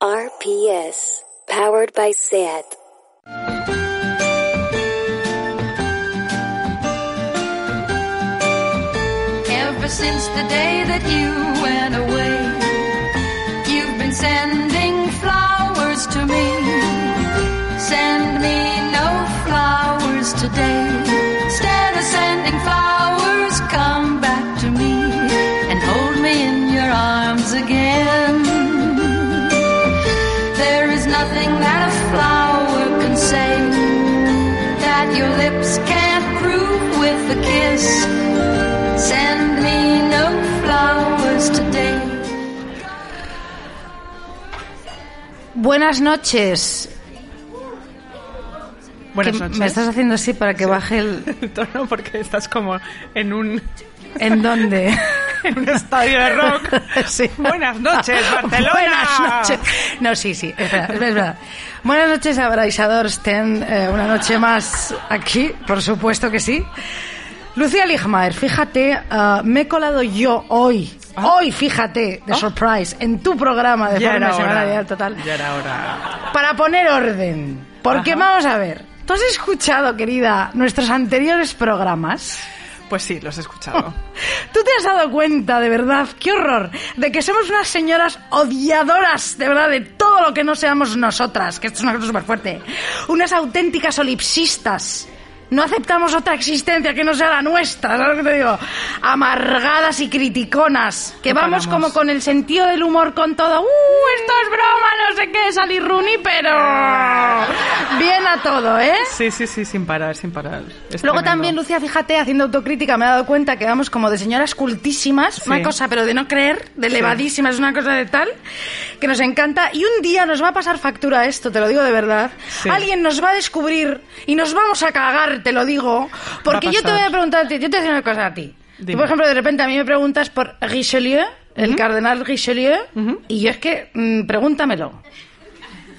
RPS, powered by SAT. Ever since the day that you went away, you've been sending flowers to me. Send me no flowers today. Buenas noches. Buenas Que noches. Me estás haciendo así para que baje el... el tono porque estás como en un, ¿En dónde? en un estadio de rock. Sí. Buenas noches, Barcelona. Buenas noches. No, sí, sí, es verdad, es verdad. Buenas noches, abraisadores. Ten eh, una noche más aquí, por supuesto que sí. Lucía Ligmaer, fíjate, ah, me he colado yo hoy, hoy, fíjate, de Ah. surprise, en tu programa de Ya forma semanal total. Ya era hora. para poner orden. Porque Ajá. vamos a ver, ¿tú has escuchado, querida, nuestros anteriores programas? Pues sí, los he escuchado. ¿Tú te has dado cuenta, de verdad, qué horror, de que somos unas señoras odiadoras, de verdad, de todo lo que no seamos nosotras, que esto es una cosa súper fuerte? Unas auténticas solipsistas. No aceptamos otra existencia que no sea la nuestra, ¿sabes lo que te digo? Amargadas y criticonas, que No vamos paramos. como con el sentido del humor con todo. ¡Uh, esto es broma, no sé qué, salir Rooney, pero... Bien a todo, ¿eh? Sí, sí, sí, sin parar, sin parar. Es Luego tremendo. también, Lucía, fíjate, haciendo autocrítica, me he dado cuenta que vamos como de señoras cultísimas, Sí. una cosa, pero de no creer, de elevadísimas, una cosa de tal, que nos encanta. Y un día nos va a pasar factura esto, te lo digo de verdad. Sí. Alguien nos va a descubrir y nos vamos a cagar, te lo digo. Porque yo te voy a preguntar a ti, yo te voy a decir una cosa a ti. Tú, por ejemplo, de repente a mí me preguntas por Richelieu, el cardenal Richelieu, y yo es que, mm, pregúntamelo.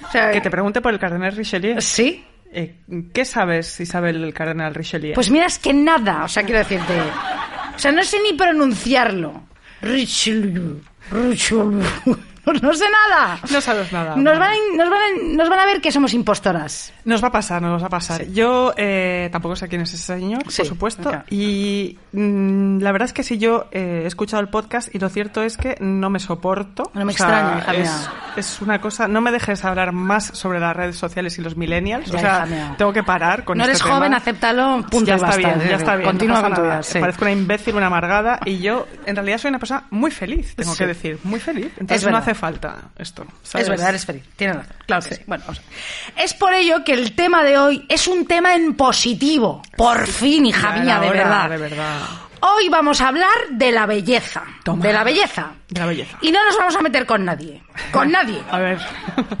O sea, Que te pregunte por el cardenal Richelieu. ¿Sí? Eh, ¿Qué sabes, Isabel, el cardenal Richelieu? Pues mira, es que nada, o sea, quiero decirte. O sea, no sé ni pronunciarlo. Richelieu, Richelieu. No sé nada. No sabes nada. Nos van, a, nos, van a, nos van a ver que somos impostoras. Nos va a pasar, nos va a pasar. Yo eh, tampoco sé quién es ese señor, Sí, por supuesto. Y mm, la verdad es que sí, yo eh, he escuchado el podcast y lo cierto es que no me soporto. No me O extraña, hija es, mía. es una cosa. No me dejes hablar más sobre las redes sociales y los millennials. Ya, o sea, tengo que parar con no este eres tema. joven, acéptalo, punto ya está bien, ya está bien. Continúa no con tu vida. sí. Parezco una imbécil, una amargada y yo en realidad soy una persona muy feliz, tengo que decir, muy feliz. Es Entonces no hace falta esto. ¿sabes? Es verdad, eres feliz. Tienes razón. Claro que sí. Bueno, vamos a. Es por ello que el tema de hoy es un tema en positivo. Por fin, hija mía, de verdad. De verdad. Hoy vamos a hablar de la belleza. Toma. De la belleza. De la belleza. Y no nos vamos a meter con nadie. Con nadie. A ver.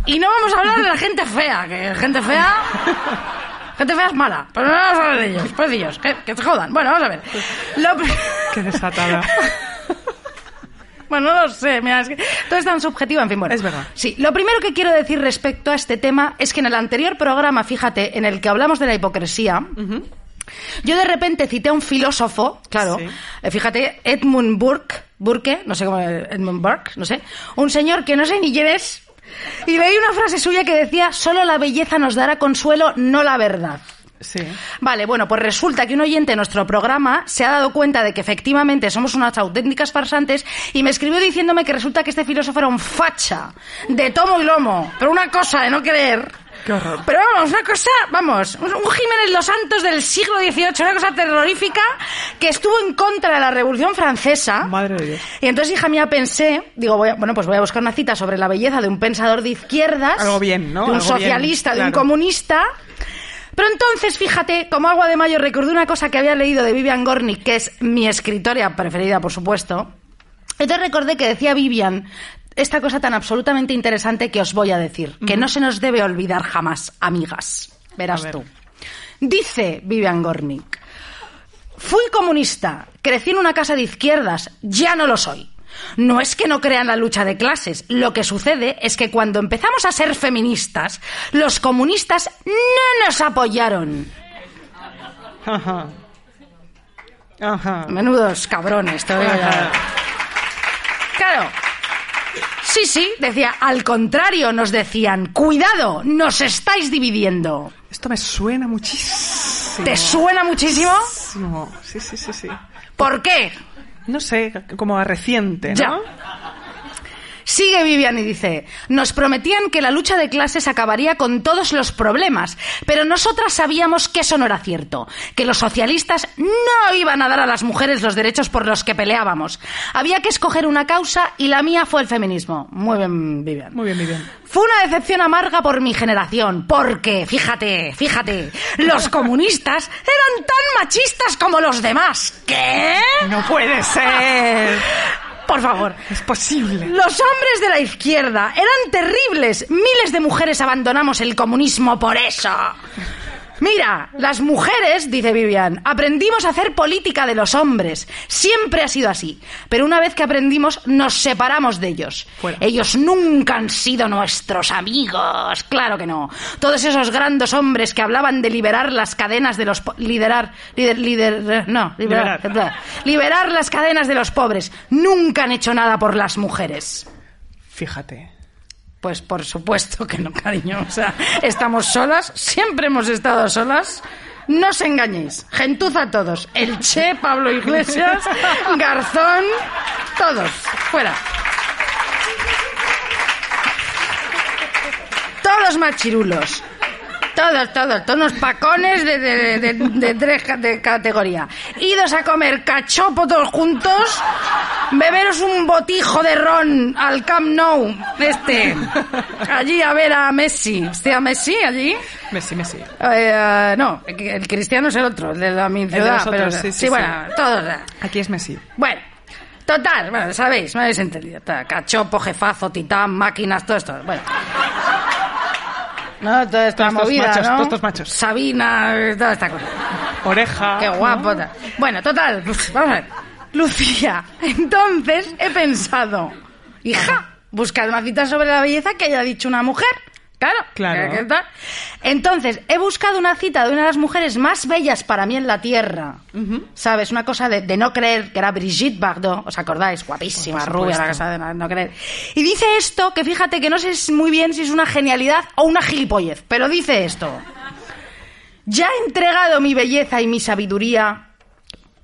Y no vamos a hablar de la gente fea, que gente fea. Gente fea es mala. Pero no vamos a hablar de ellos, pobrecillos, que, que se jodan. Bueno, vamos a ver. Lo Qué desatada. Bueno, no lo sé, mira, es que todo es tan subjetivo, en fin, bueno. Es verdad. Sí, lo primero que quiero decir respecto a este tema es que en el anterior programa, fíjate, en el que hablamos de la hipocresía, yo de repente cité a un filósofo, claro, Sí. eh, fíjate, Edmund Burke, Burke, no sé cómo, Edmund Burke, no sé, un señor que no sé ni quién es, y leí una frase suya que decía, solo la belleza nos dará consuelo, no la verdad. Sí. Vale, bueno, pues resulta que un oyente de nuestro programa se ha dado cuenta de que efectivamente somos unas auténticas farsantes y me escribió diciéndome que resulta que este filósofo era un facha, de tomo y lomo, pero una cosa de no creer. Qué horror. Pero vamos, una cosa, vamos, un Jiménez Los Santos del siglo XVIII, una cosa terrorífica que estuvo en contra de la Revolución Francesa. Madre de Dios. Y entonces, hija mía, pensé, digo, voy a- bueno, pues voy a buscar una cita sobre la belleza de un pensador de izquierdas. Algo bien, ¿no? De un Algo bien, socialista, de un comunista. Pero entonces, fíjate, como agua de mayo, recordé una cosa que había leído de Vivian Gornick, que es mi escritora preferida, por supuesto. Entonces recordé que decía Vivian, esta cosa tan absolutamente interesante que os voy a decir, que no se nos debe olvidar jamás, amigas. Verás ver. tú. Dice Vivian Gornick, fui comunista, crecí en una casa de izquierdas, ya no lo soy. No es que no crean la lucha de clases, lo que sucede es que cuando empezamos a ser feministas, los comunistas no nos apoyaron. Ajá. Ajá. Menudos cabrones. Ajá. Claro. Sí, sí, decía, al contrario, nos decían, cuidado, nos estáis dividiendo. Esto me suena muchísimo. ¿Te suena muchísimo? Muchísimo. Sí, sí, sí, sí. ¿Por qué? No sé, como a reciente, ¿no? Sigue Vivian y dice, nos prometían que la lucha de clases acabaría con todos los problemas, pero nosotras sabíamos que eso no era cierto, que los socialistas no iban a dar a las mujeres los derechos por los que peleábamos. Había que escoger una causa y la mía fue el feminismo. Muy bien, Vivian. Muy bien, bien. Fue una decepción amarga por mi generación, porque, fíjate, fíjate, los comunistas eran tan machistas como los demás. ¿Qué? No puede ser. Por favor. Es posible. Los hombres de la izquierda eran terribles. Miles de mujeres abandonamos el comunismo por eso. Mira, las mujeres, dice Vivian, aprendimos a hacer política de los hombres. Siempre ha sido así. Pero una vez que aprendimos, nos separamos de ellos. Fuera. Ellos nunca han sido nuestros amigos. Claro que no. Todos esos grandes hombres que hablaban de liberar las cadenas de los... po- Liderar... Lider, lider- no, liberar, Liberar. liberar las cadenas de los pobres. Nunca han hecho nada por las mujeres. Fíjate. Pues por supuesto que no, cariño. O sea, estamos solas, siempre hemos estado solas. No os engañéis. Gentuza todos. El Che, Pablo Iglesias, Garzón, todos. Fuera. Todos los machirulos. Todos, todos, todos unos pacones de, de, de, de tres ca- de categoría. Idos a comer cachopo todos juntos, beberos un botijo de ron al Camp Nou, este, allí a ver a Messi. ¿Usted a Messi allí? Messi, Messi. Eh, no, el cristiano es el otro, el de la mi ciudad. otros, pero, sí, sí, sí. bueno, todos. Aquí es Messi. Bueno, total, bueno, sabéis, me habéis entendido. Cachopo, jefazo, titán, máquinas, todo esto. Bueno. No, toda esta Todos estos movida, machos, ¿no? todos estos machos. Sabina, toda esta cosa. Oreja. Qué guapo. tal. Bueno, total, vamos a ver. Lucía, entonces he pensado, hija, buscad una cita sobre la belleza que haya dicho una mujer. Claro, Claro. Entonces, he buscado una cita de una de las mujeres más bellas para mí en la Tierra. ¿Sabes? Una cosa de, de no creer, que era Brigitte Bardot. ¿Os acordáis? Guapísima, rubia, la cosa de no, no creer. Y dice esto, que fíjate que no sé muy bien si es una genialidad o una gilipollez, pero dice esto. Ya he entregado mi belleza y mi sabiduría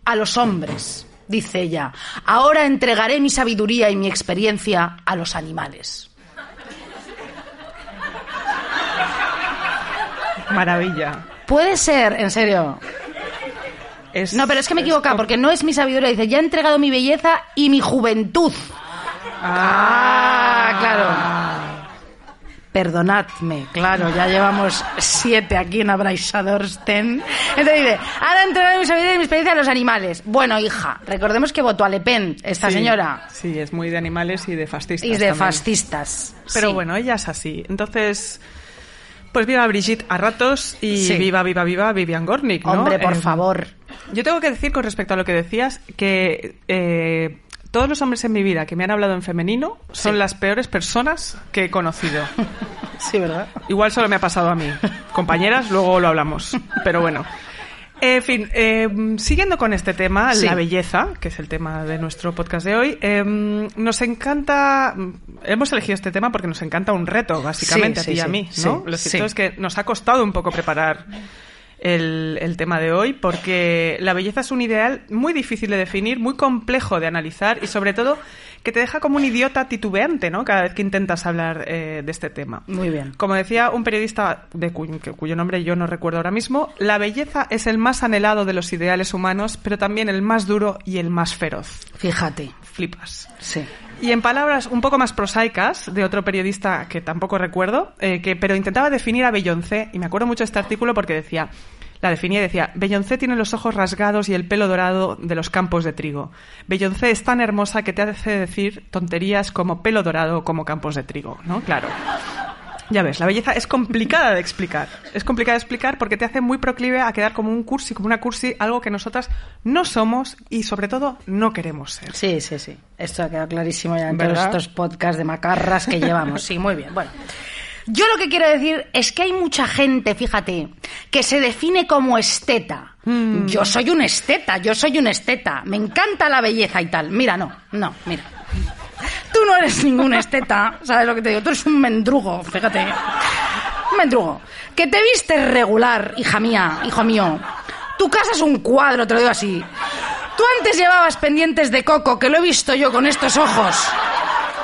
a los hombres, dice ella. Ahora entregaré mi sabiduría y mi experiencia a los animales. Maravilla. Puede ser, en serio. Es, No, pero es que me com- porque no es mi sabiduría. Dice, ya he entregado mi belleza y mi juventud. Ah, claro. Perdonadme, claro, ya llevamos siete aquí en Abraisadorsten. Entonces dice, ahora entregado mi sabiduría y mi experiencia a los animales. Bueno, hija, recordemos que votó a Le Pen, esta Sí, señora. Sí, es muy de animales y de fascistas. Y de también. fascistas. Pero Sí. bueno, ella es así. Entonces, pues viva Brigitte a ratos y Sí. viva, viva, viva Vivian Gornick, ¿no? Hombre, por Eh, favor. Yo tengo que decir con respecto a lo que decías que eh, todos los hombres en mi vida que me han hablado en femenino son Sí. las peores personas que he conocido. Sí, ¿verdad? Igual solo me ha pasado a mí. Compañeras, luego lo hablamos. Pero bueno. En fin, eh, siguiendo con este tema, Sí. la belleza, que es el tema de nuestro podcast de hoy, eh, nos encanta, hemos elegido este tema porque nos encanta un reto, básicamente, Sí, a ti sí, y a mí, sí, ¿no? Lo cierto es que nos ha costado un poco preparar el, el tema de hoy porque la belleza es un ideal muy difícil de definir, muy complejo de analizar y sobre todo que te deja como un idiota titubeante, ¿no? Cada vez que intentas hablar eh, de este tema. Muy bien. Como decía un periodista de cu- cuyo nombre yo no recuerdo ahora mismo, la belleza es el más anhelado de los ideales humanos, pero también el más duro y el más feroz. Fíjate. Flipas. Sí. Y en palabras un poco más prosaicas de otro periodista que tampoco recuerdo, eh, que, pero intentaba definir a Beyoncé, y me acuerdo mucho de este artículo porque decía, La definía y decía, Beyoncé tiene los ojos rasgados y el pelo dorado de los campos de trigo. Beyoncé es tan hermosa que te hace decir tonterías como pelo dorado o como campos de trigo, ¿no? Claro. Ya ves, la belleza es complicada de explicar. Es complicada de explicar porque te hace muy proclive a quedar como un cursi, como una cursi, algo que nosotras no somos y sobre todo no queremos ser. Sí, sí, sí. Esto ha quedado clarísimo ya en todos ¿Verdad? estos podcasts de macarras que llevamos. Sí, muy bien. Bueno. Yo lo que quiero decir es que hay mucha gente, fíjate, que se define como esteta. Mm. Yo soy un esteta, yo soy un esteta. Me encanta la belleza y tal. Mira, no, no, mira. Tú no eres ningún esteta, ¿sabes lo que te digo? Tú eres un mendrugo, fíjate. Un mendrugo. Que te vistes regular, hija mía, hijo mío. Tu casa es un cuadro, te lo digo así. Tú antes llevabas pendientes de coco, que lo he visto yo con estos ojos.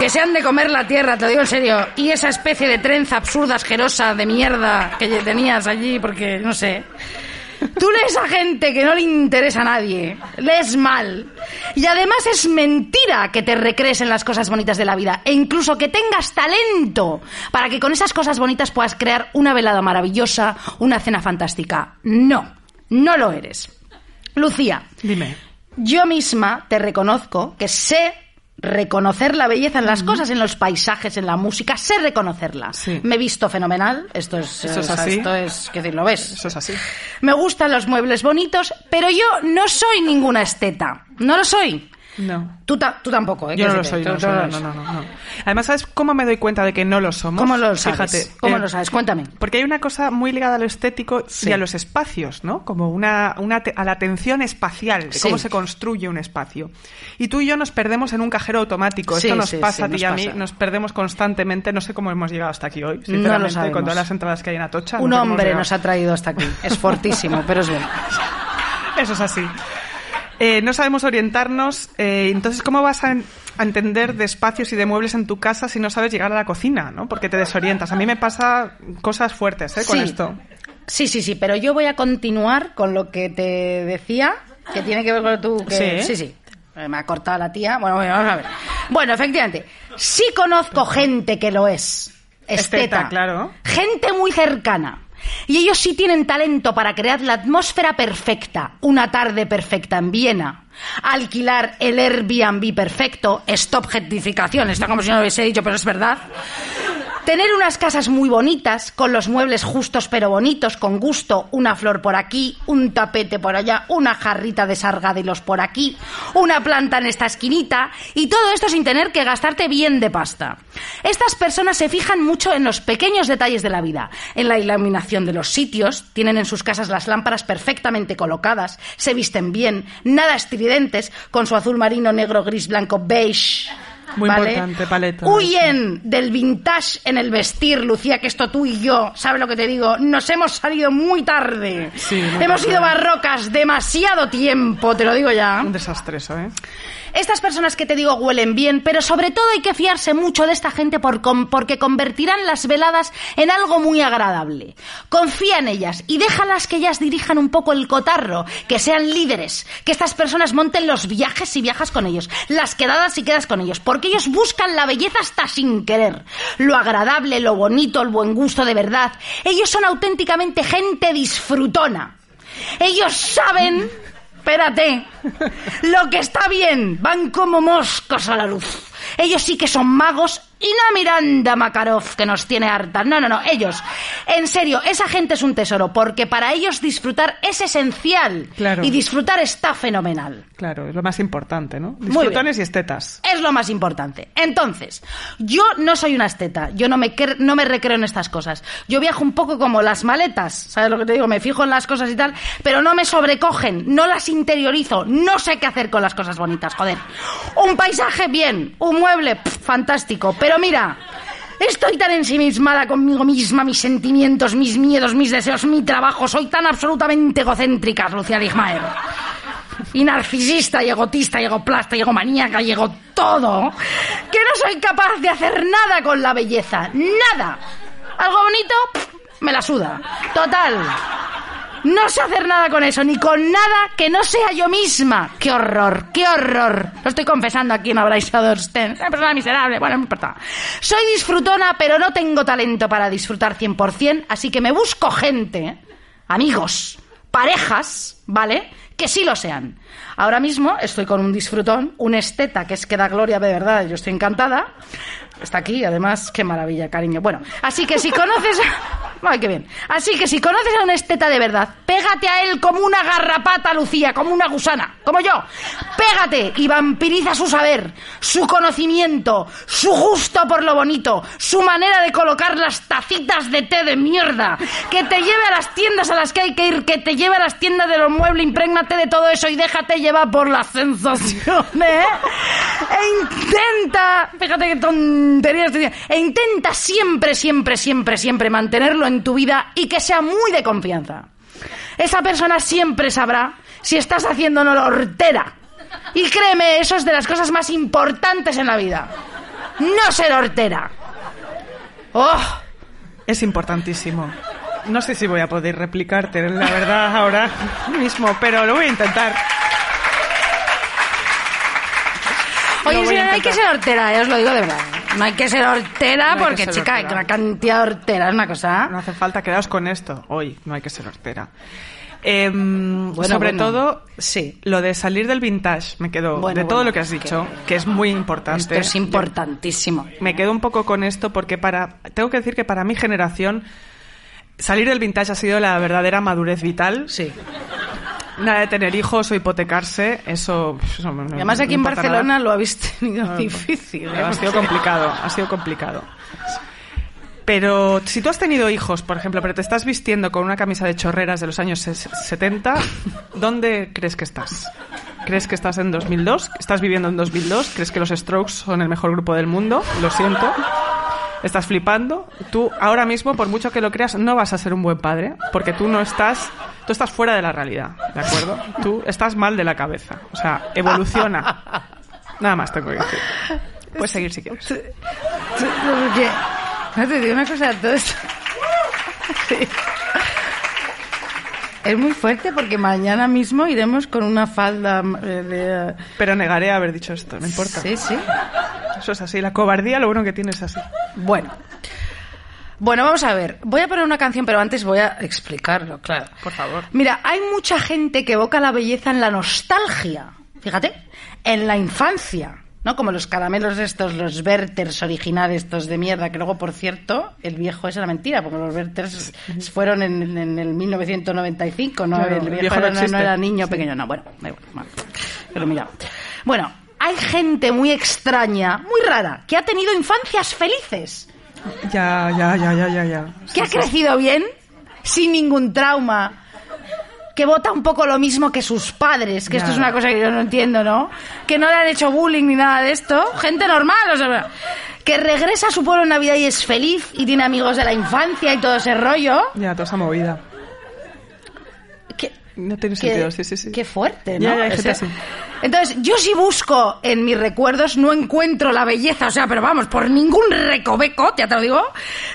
Que se han de comer la tierra, te lo digo en serio. Y esa especie de trenza absurda, asquerosa, de mierda que tenías allí, porque no sé. Tú lees a gente que no le interesa a nadie, lees mal. Y además es mentira que te recrees en las cosas bonitas de la vida. E incluso que tengas talento para que con esas cosas bonitas puedas crear una velada maravillosa, una cena fantástica. No, no lo eres. Lucía, Dime. yo misma te reconozco que sé reconocer la belleza en las cosas, en los paisajes, en la música, sé reconocerla. Sí. Me he visto fenomenal, esto es, Eso es así. esto es, que decir, lo ves. Eso es así. Me gustan los muebles bonitos, pero yo no soy ninguna esteta. No lo soy. No. Tú, ta- tú tampoco, ¿eh? Yo no lo soy, no, no, no. Además, ¿sabes cómo me doy cuenta de que no lo somos? ¿Cómo lo sabes? Fíjate. ¿Cómo eh, lo sabes? Cuéntame. Porque hay una cosa muy ligada a lo estético Sí. y a los espacios, ¿no? Como una, una a la atención espacial, de Sí. cómo se construye un espacio. Y tú y yo nos perdemos en un cajero automático. Sí, Esto nos pasa a ti y a mí, nos perdemos constantemente. No sé cómo hemos llegado hasta aquí hoy, No lo sinceramente, con todas las entradas que hay en Atocha. Un hombre nos ha traído hasta aquí. Es fortísimo, pero es bien. Eso es así. Eh, no sabemos orientarnos. eh, entonces, ¿cómo vas a, en- a entender de espacios y de muebles en tu casa si no sabes llegar a la cocina? ¿no? Porque te desorientas. A mí me pasa cosas fuertes ¿eh? con Sí. esto. Sí, sí, sí, pero yo voy a continuar con lo que te decía, que tiene que ver con tú. Que... Sí. sí, sí. Eh, Me ha cortado la tía. Bueno, bueno, vamos a ver. Bueno, efectivamente, sí conozco gente que lo es. Esteta. Esteta, claro. Gente muy cercana. Y ellos sí tienen talento para crear la atmósfera perfecta, una tarde perfecta en Viena, alquilar el Airbnb perfecto, stop gentrificación, está como si no lo hubiese dicho, pero es verdad. Tener unas casas muy bonitas, con los muebles justos pero bonitos, con gusto, una flor por aquí, un tapete por allá, una jarrita de sargadelos por aquí, una planta en esta esquinita, y todo esto sin tener que gastarte bien de pasta. Estas personas se fijan mucho en los pequeños detalles de la vida, en la iluminación de los sitios, tienen en sus casas las lámparas perfectamente colocadas, se visten bien, nada estridentes, con su azul marino, negro, gris, blanco, beige. Muy ¿vale? importante, paleta. Huyen del vintage en el vestir, Lucía, que esto tú y yo, ¿sabes lo que te digo? Nos hemos salido muy tarde. Sí, muy hemos sido barrocas demasiado tiempo, te lo digo ya. Un desastre eso, ¿eh? Estas personas que te digo huelen bien, pero sobre todo hay que fiarse mucho de esta gente porque convertirán las veladas en algo muy agradable. Confía en ellas y déjalas que ellas dirijan un poco el cotarro, que sean líderes, que estas personas monten los viajes si viajas con ellos, las quedadas si quedas con ellos, porque ellos buscan la belleza hasta sin querer, lo agradable, lo bonito, el buen gusto de verdad. Ellos son auténticamente gente disfrutona. Ellos saben Espérate. Lo que está bien. Van como moscos a la luz. Ellos sí que son magos y no Miranda Makarov que nos tiene hartas. No, no, no. Ellos. En serio, esa gente es un tesoro porque para ellos disfrutar es esencial. Claro. Y disfrutar está fenomenal. Claro, es lo más importante, ¿no? Disfrutones y estetas. Es lo más importante. Entonces, yo no soy una esteta, yo no me, no me recreo en estas cosas. Yo viajo un poco como las maletas, ¿sabes lo que te digo? Me fijo en las cosas y tal, pero no me sobrecogen, no las interiorizo, no sé qué hacer con las cosas bonitas, joder. Un paisaje, bien, un mueble, pff, fantástico, pero mira... Estoy tan ensimismada conmigo misma, mis sentimientos, mis miedos, mis deseos, mi trabajo. Soy tan absolutamente egocéntrica, Lucía Ligmaer y narcisista y egotista y egoplasta y egomaníaca y ego todo, que no soy capaz de hacer nada con la belleza. Nada. Algo bonito, me la suda. Total. No sé hacer nada con eso, ni con nada que no sea yo misma. ¡Qué horror! ¡Qué horror! Lo estoy confesando aquí en Abraisador Sten. Una persona miserable. Bueno, no importa. Soy disfrutona, pero no tengo talento para disfrutar 100%, así que me busco gente, amigos, parejas, ¿vale? Que sí lo sean. Ahora mismo estoy con un disfrutón, un esteta que es que da gloria de verdad, yo estoy encantada. Está aquí, además, qué maravilla, cariño. Bueno, así que si conoces. Ay, qué bien. Así que si conoces a un esteta de verdad, pégate a él como una garrapata, Lucía, como una gusana, como yo. Pégate y vampiriza su saber, su conocimiento, su gusto por lo bonito, su manera de colocar las tacitas de té de mierda. Que te lleve a las tiendas a las que hay que ir, que te lleve a las tiendas de los muebles, imprégnate de todo eso y déjate llevar por las sensaciones. ¿eh? E intenta, fíjate qué tonterías e intenta siempre, siempre, siempre, siempre mantenerlo en tu vida y que sea muy de confianza. Esa persona siempre sabrá si estás haciendo una hortera. Y créeme, eso es de las cosas más importantes en la vida. No ser hortera. ¡Oh! Es importantísimo. No sé si voy a poder replicarte, la verdad, ahora mismo, pero lo voy a intentar. Oye, a no hay que ser hortera, eh, os lo digo de verdad. No hay que ser hortera No hay que porque, ser chica, hortera. la cantidad de hortera es una cosa. No hace falta quedaos con esto. Hoy no hay que ser hortera. Em, Bueno, sobre bueno. todo, Sí. lo de salir del vintage, me quedo Bueno, de todo lo que has dicho, que es muy importante. Esto es importantísimo. me quedo un poco con esto porque para tengo que decir que para mi generación salir del vintage ha sido la verdadera madurez vital. Sí. Nada de tener hijos o hipotecarse, eso. eso además no aquí en Barcelona nada. lo habéis tenido difícil. ¿eh? Ha sido complicado, ha sido complicado. Pero si tú has tenido hijos, por ejemplo, pero te estás vistiendo con una camisa de chorreras de los años ses- 70, ¿dónde crees que estás? ¿Crees que estás en 2002? ¿Estás viviendo en 2002? ¿Crees que los Strokes son el mejor grupo del mundo? Lo siento. ¿Estás flipando? Tú ahora mismo, por mucho que lo creas, no vas a ser un buen padre, porque tú no estás, tú estás fuera de la realidad, ¿de acuerdo? Tú estás mal de la cabeza. O sea, evoluciona. Nada más tengo que decir. Puedes seguir si quieres. No te digo una cosa, todo esto... Sí. Es muy fuerte porque mañana mismo iremos con una falda eh, de... Pero negaré haber dicho esto, no importa. Sí, sí. Eso es así. La cobardía lo bueno que tiene es así. Bueno. Bueno, vamos a ver. Voy a poner una canción, pero antes voy a explicarlo, claro. Por favor. Mira, hay mucha gente que evoca la belleza en la nostalgia. Fíjate, en la infancia. ¿No? Como los caramelos estos, los Werthers originales, estos de mierda, que luego, por cierto, el viejo es era mentira, porque los Werthers fueron en, en el 1995, ¿no? Claro, el el viejo, no era, no, existe. era niño pequeño, no, bueno, bueno, lo he mirado. Bueno, hay gente muy extraña, muy rara, que ha tenido infancias felices Ya, ya, ya, ya, ya, ya. que ha crecido bien, sin ningún trauma, que vota un poco lo mismo que sus padres, que esto Ya. es una cosa que yo no entiendo, ¿no? Que no le han hecho bullying ni nada de esto, gente normal, o sea, que regresa a su pueblo en Navidad y es feliz y tiene amigos de la infancia y todo ese rollo. Ya, toda esa movida. Que, No tiene que- sentido, sí, sí, sí. Qué fuerte, ¿no? Ya, ya, O sea, así. Entonces, yo si busco en mis recuerdos, no encuentro la belleza, o sea, pero vamos, por ningún recoveco, ya te lo digo,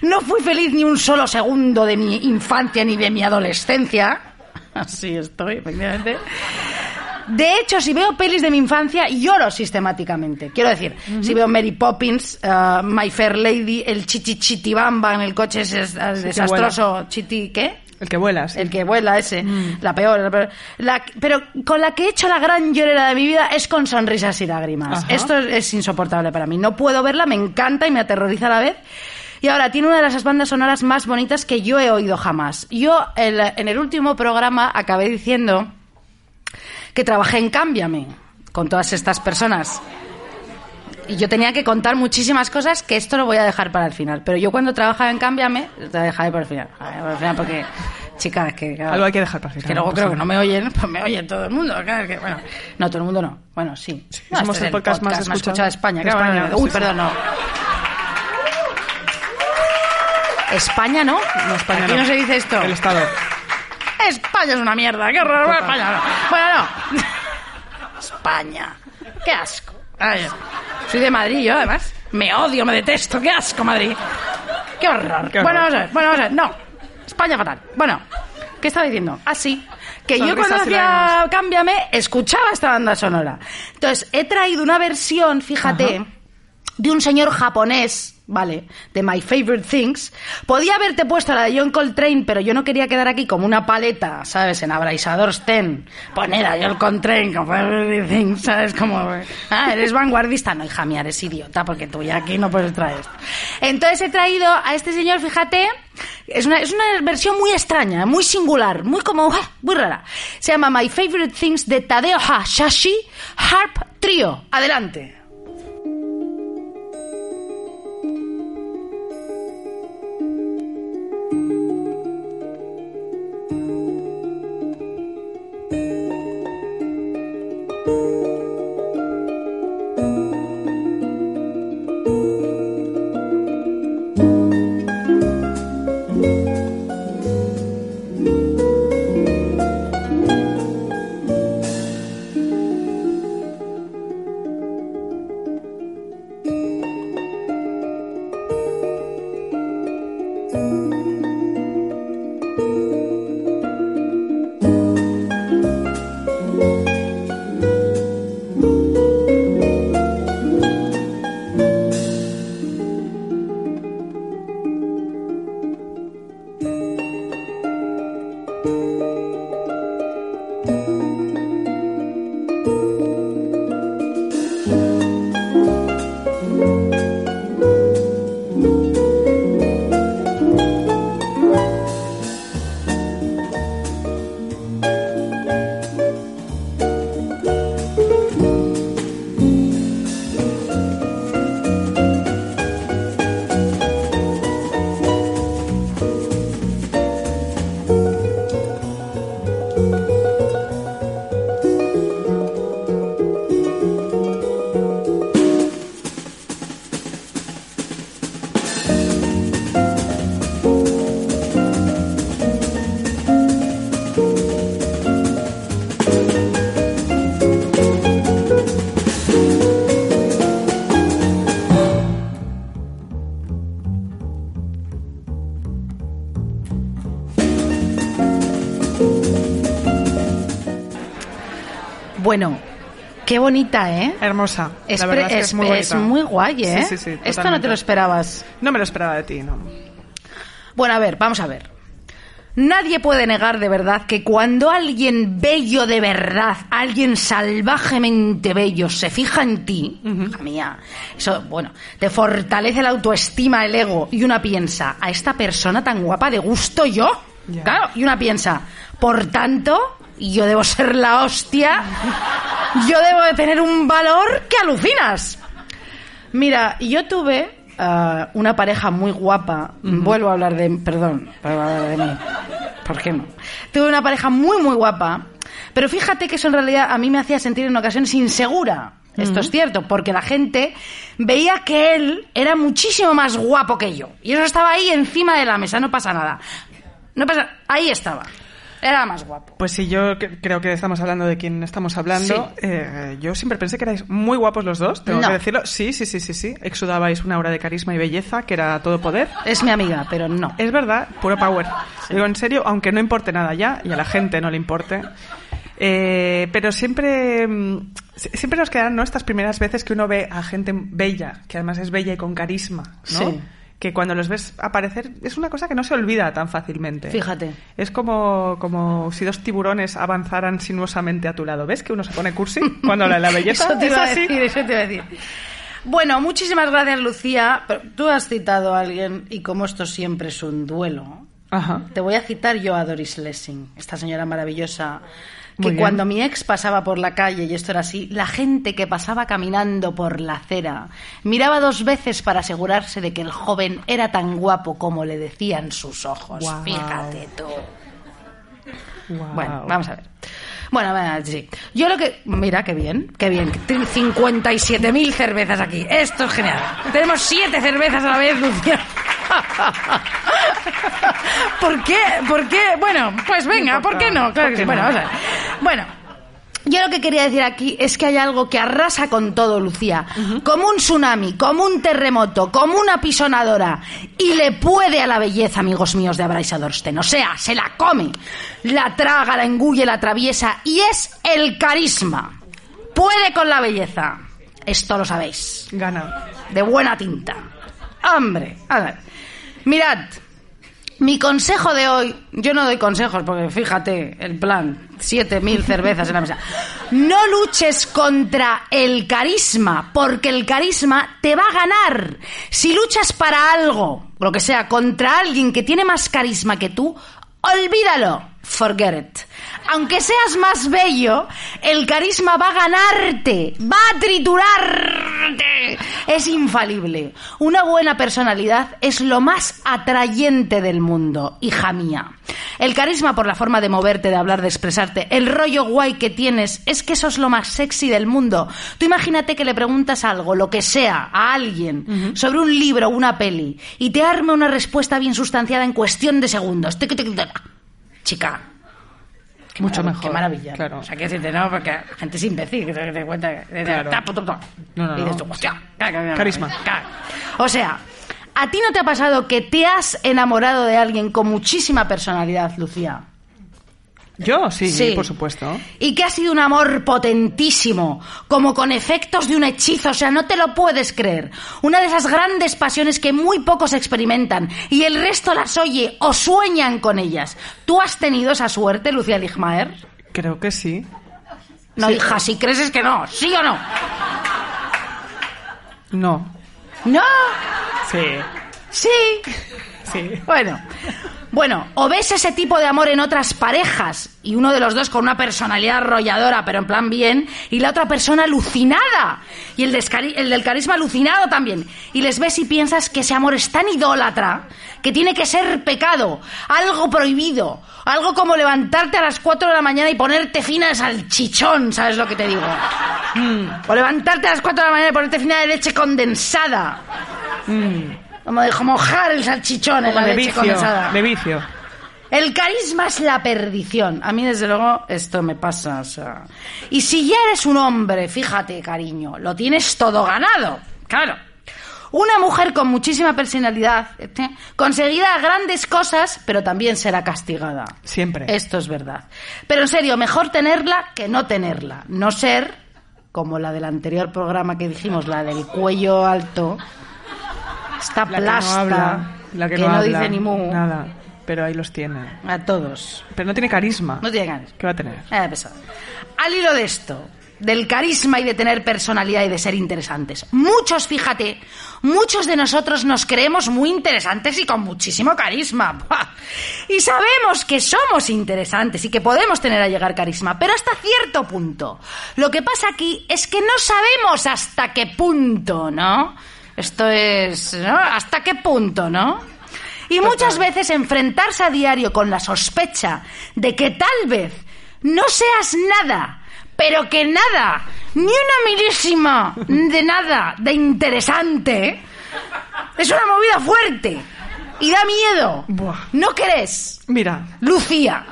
no fui feliz ni un solo segundo de mi infancia ni de mi adolescencia. Así estoy, efectivamente. De hecho, si veo pelis de mi infancia, lloro sistemáticamente. Quiero decir, si veo Mary Poppins, uh, My Fair Lady, el chichi chitibamba en el coche ese es, el desastroso chiti, ¿qué? El que vuela, sí. El que vuela ese, la peor. la peor. La- pero con la que he hecho la gran llorera de mi vida es con sonrisas y lágrimas. Ajá. Esto es, es insoportable para mí. No puedo verla, me encanta y me aterroriza a la vez. Y ahora tiene una de las bandas sonoras más bonitas que yo he oído jamás. Yo el- en el último programa acabé diciendo que trabajé en Cámbiame con todas estas personas. Y yo tenía que contar muchísimas cosas que esto lo voy a dejar para el final. Pero yo cuando trabajaba en Cámbiame, lo dejaré para el final. Para el final porque, chicas, que... claro, Algo hay que dejar para el es final, que luego creo que no me oyen, pues me oye todo el mundo. claro que, bueno, no, todo el mundo no. Bueno, sí. No, somos este el es podcast más escuchado de España. de claro, bueno, uy, perdón, no. España no. No, España Aquí no. se dice esto. El Estado. España es una mierda, qué horror. Bueno, España no. Bueno, no. España. Qué asco. Ay, soy de Madrid yo, además. Me odio, me detesto. Qué asco, Madrid. Qué horror. Qué horror. Bueno, vamos a ver. Bueno, vamos a ver. No. España fatal. Bueno, ¿qué estaba diciendo? Ah, sí. Que yo cuando hacía. Cámbiame, escuchaba esta banda sonora. Entonces, he traído una versión, fíjate, Ajá. de un señor japonés ¿vale? De My Favorite Things. Podía haberte puesto la de John Coltrane, pero yo no quería quedar aquí como una paleta, ¿sabes? En Abraisador Sten. Poner a John Coltrane como Favorite Things, ¿sabes? Como, ah, eres vanguardista. No, hija mía, eres idiota, porque tú ya aquí no puedes traer esto. Entonces he traído a este señor, fíjate, es una, es una versión muy extraña, muy singular, muy como, ah, muy rara. Se llama My Favorite Things de Tadeo Hashashi Harp Trio. Adelante. Qué bonita, ¿eh? Hermosa. Es, la verdad es, que es muy guay, ¿eh? Sí, sí, sí, Esto no te lo esperabas. No me lo esperaba de ti, no. Bueno, a ver, vamos a ver. Nadie puede negar de verdad que cuando alguien bello de verdad, alguien salvajemente bello, se fija en ti, hija mía, eso, bueno, te fortalece la autoestima, el ego, y una piensa, a esta persona tan guapa de gusto yo, claro, y una piensa, por tanto, yo debo ser la hostia, yo debo de tener un valor que alucinas. Mira, yo tuve ah, una pareja muy guapa. Vuelvo a hablar de... Perdón, vuelvo a hablar de mí. ¿Por qué no? Tuve una pareja muy, muy guapa. Pero fíjate que eso en realidad a mí me hacía sentir en ocasiones insegura. Esto es cierto, porque la gente veía que él era muchísimo más guapo que yo. Y eso estaba ahí encima de la mesa, no pasa nada. No pasa... Ahí estaba. Era más guapo. Pues sí, yo que- creo que estamos hablando de quién estamos hablando. Eh, yo siempre pensé que erais muy guapos los dos, tengo No. que decirlo. Sí, sí, sí, sí, sí. Exudabais una aura de carisma y belleza que era todo poder. Es mi amiga, pero no. Es verdad, puro power. Digo en serio, aunque no importe nada ya y a la gente no le importe. Eh, pero siempre, mm, si- siempre nos quedan ¿no? estas primeras veces que uno ve a gente bella, que además es bella y con carisma, ¿no? Sí. Que cuando los ves aparecer es una cosa que no se olvida tan fácilmente. Fíjate. Es como, como si dos tiburones avanzaran sinuosamente a tu lado. ¿Ves que uno se pone cursi cuando habla de la belleza? Eso te ¿Es iba a así? decir, eso te iba a decir. Bueno, muchísimas gracias, Lucía. Pero tú has citado a alguien y como esto siempre es un duelo, Ajá. te voy a citar yo a Doris Lessing, esta señora maravillosa que cuando mi ex pasaba por la calle, y esto era así, la gente que pasaba caminando por la acera miraba dos veces para asegurarse de que el joven era tan guapo como le decían sus ojos. Fíjate tú. Bueno, vamos a ver. Bueno, venga, sí. Yo lo que... Mira, qué bien, qué bien. 57.000 cervezas aquí. Esto es genial. Tenemos siete cervezas a la vez, Lucía. ¿Por qué? ¿Por qué? Bueno, pues venga, ¿por qué no? Claro que sí. Bueno, vamos a ver. Bueno, yo lo que quería decir aquí es que hay algo que arrasa con todo, Lucía. Como un tsunami, como un terremoto, como una pisonadora. Y le puede a la belleza, amigos míos de Abraisadorsten. O sea, se la come, la traga, la engulle, la atraviesa. Y es el carisma. Puede con la belleza. Esto lo sabéis. Gana. De buena tinta. Hombre, a ver. Mirad, mi consejo de hoy, yo no doy consejos porque fíjate el plan, 7000 cervezas en la mesa. No luches contra el carisma, porque el carisma te va a ganar. Si luchas para algo, lo que sea, contra alguien que tiene más carisma que tú, olvídalo. Forget it. Aunque seas más bello, el carisma va a ganarte, va a triturarte. Es infalible. Una buena personalidad es lo más atrayente del mundo, hija mía. El carisma por la forma de moverte, de hablar, de expresarte, el rollo guay que tienes, es que eso es lo más sexy del mundo. Tú imagínate que le preguntas algo, lo que sea, a alguien, sobre un libro o una peli, y te arme una respuesta bien sustanciada en cuestión de segundos. Tic, tic, tic. Chica, Qué Mucho mejor, Qué maravilla. claro. O sea, que decirte, no, porque la gente es imbécil, que te, cuenta. que- Claro. ta. No, no, y dices tú, hostia, ca- ca- ca- Carisma. ca- O sea, ¿a ti no te ha pasado que te has enamorado de alguien con muchísima personalidad, Lucía? Yo, sí, Sí. por supuesto. Y que ha sido un amor potentísimo, como con efectos de un hechizo, o sea, no te lo puedes creer. Una de esas grandes pasiones que muy pocos experimentan y el resto las oye o sueñan con ellas. ¿Tú has tenido esa suerte, Lucía Ligmaer? Creo que sí. No, hija, si crees es que no, ¿sí o no? No. No, Sí. sí. Sí. Bueno, bueno, o ves ese tipo de amor en otras parejas y uno de los dos con una personalidad arrolladora, pero en plan bien, y la otra persona alucinada y el, del carisma alucinado también. Y les ves y piensas que ese amor es tan idólatra que tiene que ser pecado, algo prohibido, algo como levantarte a las 4 de la mañana y ponerte fina de salchichón, ¿sabes lo que te digo? Mm. O levantarte a las 4 de la mañana y ponerte fina de leche condensada. Como de mojar el salchichón en la de leche vicio. condensada. De vicio. El carisma es la perdición. A mí, desde luego, esto me pasa. o sea. Y si ya eres un hombre, fíjate, cariño, lo tienes todo ganado. Claro. Una mujer con muchísima personalidad ¿eh? conseguirá grandes cosas, pero también será castigada. Siempre. Esto es verdad. Pero en serio, mejor tenerla que no tenerla. No ser como la del anterior programa que dijimos, la del cuello alto. Esta La que plasta no habla. La que, no, habla, dice ni mu. Nada. Pero ahí los tiene. A todos. Pero no tiene carisma. No tiene ganas. ¿Qué va a tener? Eh, pesado. Al hilo de esto, del carisma y de tener personalidad y de ser interesantes. Muchos, fíjate, muchos de nosotros nos creemos muy interesantes y con muchísimo carisma. Y sabemos que somos interesantes y que podemos tener a llegar carisma, pero hasta cierto punto. Lo que pasa aquí es que no sabemos hasta qué punto, ¿no? Esto es, ¿no? ¿Hasta qué punto, no? Y muchas veces enfrentarse a diario con la sospecha de que tal vez no seas nada, pero que nada, ni una milísima de nada de interesante, es una movida fuerte y da miedo. Buah. ¿No crees, Mira, Lucía?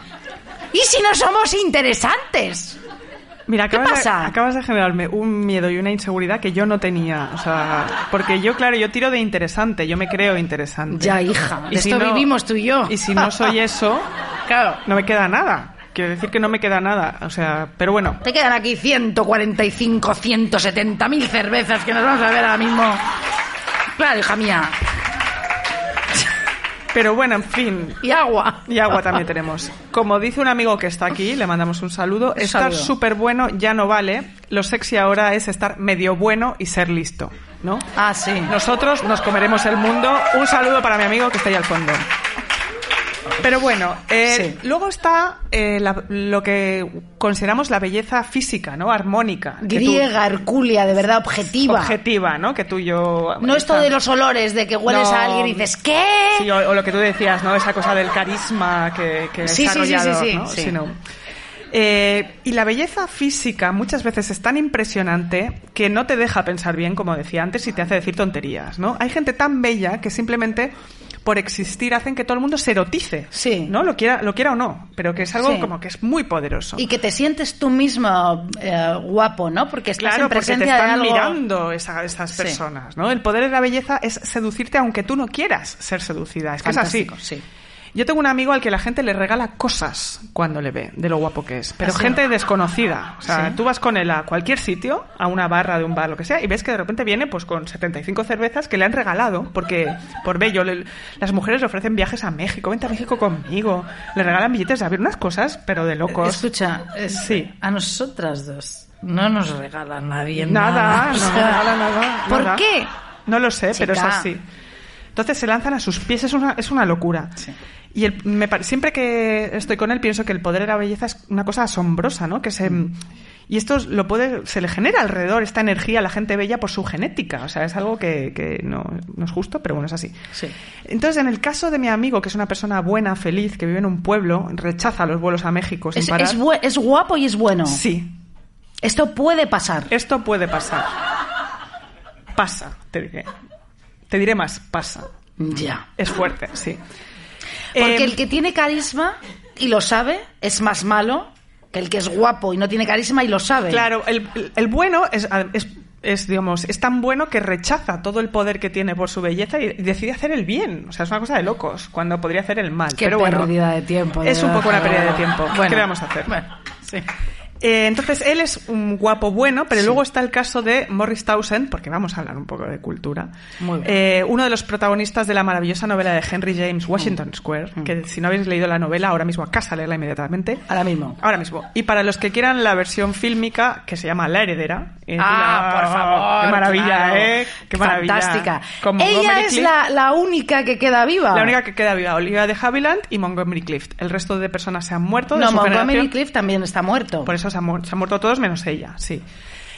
¿Y si no somos interesantes? Mira, ¿Qué acabas, pasa? De, acabas de generarme un miedo y una inseguridad que yo no tenía. O sea, porque yo, claro, yo tiro de interesante, yo me creo interesante. Ya, hija, de Y si esto no- vivimos tú y yo. Y si no soy eso, Claro. no me queda nada. Quiero decir que no me queda nada. O sea, pero bueno. Te quedan aquí 145, 170 mil cervezas que nos vamos a ver ahora mismo. Claro, hija mía. Pero bueno, en fin. Y agua. Y agua también tenemos. Como dice un amigo que está aquí, le mandamos un saludo. Un estar súper bueno ya no vale. Lo sexy ahora es estar medio bueno y ser listo, ¿no? Ah, sí. Nosotros nos comeremos el mundo. Un saludo para mi amigo que está ahí al fondo. Pero bueno, eh, Sí. luego está eh, la- lo que consideramos la belleza física, ¿no? Armónica. que tú- Griega, hercúlea, de verdad, objetiva. objetiva, ¿no? Que tú y yo... No esto de los olores, de que hueles No. a alguien y dices, ¿qué? Sí, o, o lo que tú decías, ¿no? Esa cosa del carisma que, que Sí, es sí, sí, sí, ¿no? sí. Eh, y la belleza física muchas veces es tan impresionante que no te deja pensar bien, como decía antes, y te hace decir tonterías, ¿no? Hay gente tan bella que simplemente por existir hacen que todo el mundo se erotice, Sí. ¿no? Lo quiera, lo quiera o no, pero que es algo Sí. como que es muy poderoso. Y que te sientes tú mismo eh, guapo, ¿no? Porque estás Claro, en porque te presencia de están algo... mirando esa- esas Sí. personas, ¿no? El poder de la belleza es seducirte aunque tú no quieras ser seducida. Es que es así. Fantástico, sí. Yo tengo un amigo al que la gente le regala cosas cuando le ve, de lo guapo que es. Pero gente desconocida. O sea, Sí. tú vas con él a cualquier sitio, a una barra de un bar, lo que sea, y ves que de repente viene pues con 75 cervezas que le han regalado, porque por bello, le- las mujeres le ofrecen viajes a México, vente a México conmigo, le regalan billetes de avión, unas cosas, pero de locos. Escucha, es- Sí. a nosotras dos no nos regala nadie Nada, nada. no regala nada. ¿Por nada. qué? No lo sé, pero es así. Entonces se lanzan a sus pies, es una, es una locura. Sí. Y el- me siempre que estoy con él pienso que el poder de la belleza es una cosa asombrosa, ¿no? Que se, Mm. y esto es- lo puede, se le genera alrededor esta energía a la gente bella por su genética. O sea, es algo que, que no, no es justo, pero bueno, es así. Sí. Entonces, en el caso de mi amigo, que es una persona buena, feliz, que vive en un pueblo, rechaza los vuelos a México sin Es, parar. es es guapo y es bueno. Sí, Esto puede pasar. esto puede pasar. Pasa, te diré. Te diré más, pasa. Ya. Es fuerte, sí. Porque Eh, el que tiene carisma y lo sabe es más malo que el que es guapo y no tiene carisma y lo sabe. Claro, el, el- el bueno es, es, es, digamos, es tan bueno que rechaza todo el poder que tiene por su belleza y, decide hacer el bien. O sea, es una cosa de locos, cuando podría hacer el mal. Qué Pero bueno, pérdida de tiempo. de es un poco una pérdida de tiempo. Bueno. ¿Qué le vamos a hacer? Bueno, sí. Eh, entonces, él es un guapo bueno, pero Sí. luego está el caso de Morris Townsend, porque vamos a hablar un poco de cultura. Muy bien. Eh, uno de los protagonistas de la maravillosa novela de Henry James, Washington Square, que si no habéis leído la novela, ahora mismo a casa a leerla inmediatamente. Ahora mismo. Ahora mismo. Y para los que quieran la versión fílmica, que se llama La Heredera. eh, Ah, la- por favor. Qué maravilla, claro. ¿eh? Qué maravilla. Fantástica. Ella Montgomery es Clift. la, la única que queda viva. La única que queda viva, Olivia de Havilland y Montgomery Clift. El resto de personas se han muerto. de No, su Montgomery generación. Cliff también está muerto. Por eso se han, mu- se han muerto todos menos ella, sí.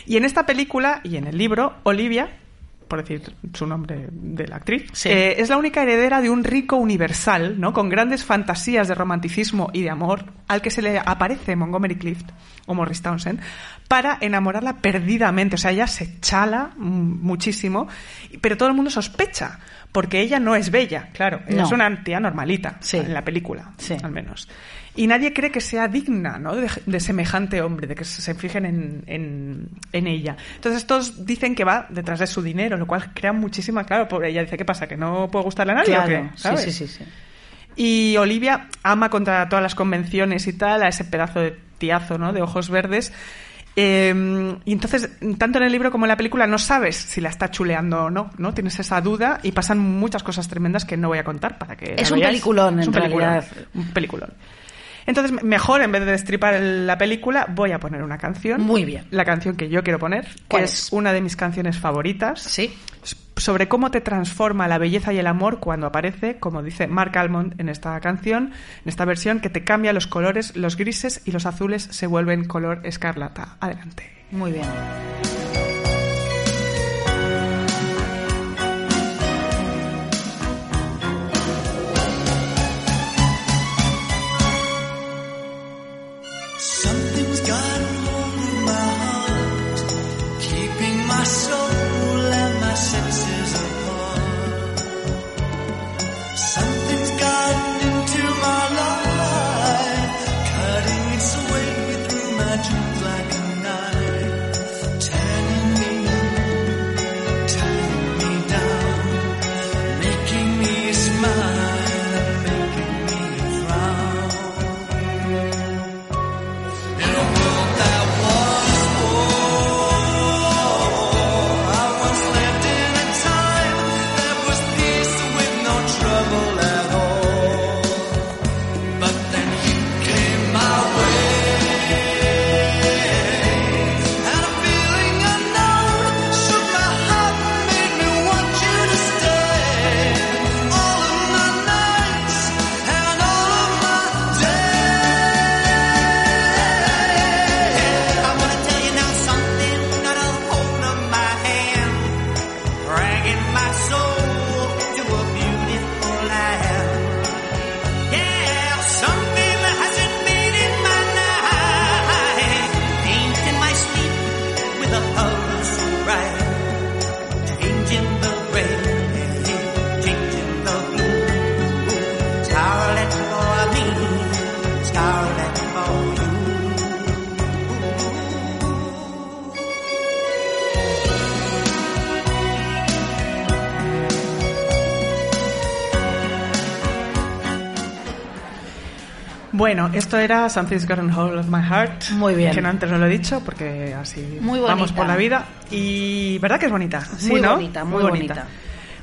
Y en esta película y en el libro, Olivia, por decir su nombre de la actriz, Sí. eh, es la única heredera de un rico universal, ¿no? Con grandes fantasías de romanticismo y de amor, al que se le aparece Montgomery Clift o Morris Townsend para enamorarla perdidamente. O sea, ella se chala muchísimo, pero todo el mundo sospecha. Porque ella no es bella, claro. Ella No. es una tía normalita Sí. en la película, Sí. al menos. Y nadie cree que sea digna ¿no? de, de semejante hombre, de que se, fijen en, en- en ella. Entonces todos dicen que va detrás de su dinero, lo cual crea muchísima... Claro, pobre ella dice, ¿qué pasa? ¿Que no puede gustarle a nadie o qué? ¿Sabes? sí, sí, sí. Y Olivia ama contra todas las convenciones y tal a ese pedazo de tiazo, ¿no? De ojos verdes. Eh, y entonces, tanto en el libro como en la película, no sabes si la está chuleando o no, ¿no? Tienes esa duda y pasan muchas cosas tremendas que no voy a contar para que. Es un veáis. peliculón, Es en un peliculón. realidad. Un peliculón. Entonces, mejor en vez de destripar la película, voy a poner una canción. Muy bien. La canción que yo quiero poner, que ¿Cuál es es? una de mis canciones favoritas Sí. sobre cómo te transforma la belleza y el amor cuando aparece, como dice Mark Almond en esta canción, en esta versión, que te cambia los colores, los grises y los azules se vuelven color escarlata. Adelante. Muy bien. Bueno, esto era Something's Gotten Hold of My Heart. Muy bien. Que no antes no lo he dicho porque así Muy vamos bonita. por la vida. Y ¿verdad que es bonita? Sí, Muy ¿no? bonita, muy bonita.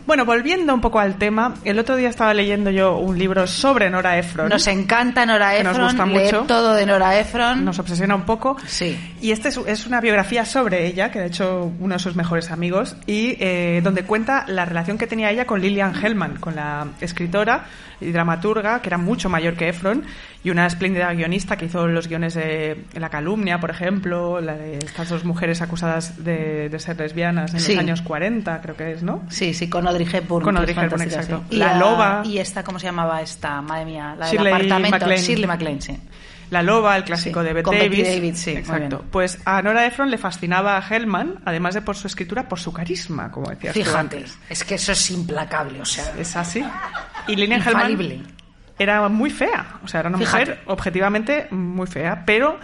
Bueno, volviendo un poco al tema, el otro día estaba leyendo yo un libro sobre Nora Ephron. Nos encanta Nora Que nos Ephron, gusta leer mucho. todo de Nora Ephron. Nos obsesiona un poco. Sí. Y este es, es una biografía sobre ella, que ha hecho uno de sus mejores amigos, y eh, donde cuenta la relación que tenía ella con Lillian Hellman, con la escritora y dramaturga, que era mucho mayor que Efron, y una espléndida guionista que hizo los guiones de La calumnia, por ejemplo, la de estas dos mujeres acusadas de, de ser lesbianas en Sí. los años 40, creo que es, ¿no? Sí, sí, con Audrey Hepburn. Con Audrey Hepburn, exacto. sí. Y La loba. Y esta, ¿cómo se llamaba esta? Madre mía, la del Shirley apartamento. MacLaine. Shirley MacLaine, sí. La Loba, el clásico Sí, de Bette Davis. Davis, sí, Exacto. Pues a Nora Ephron le fascinaba a Hellman, además de por su escritura, por su carisma, como decías tú Fíjate, antes. es que eso es implacable, o sea, Es así. Y Lillian infalible. Hellman era muy fea. O sea, era una Fíjate. mujer objetivamente muy fea, pero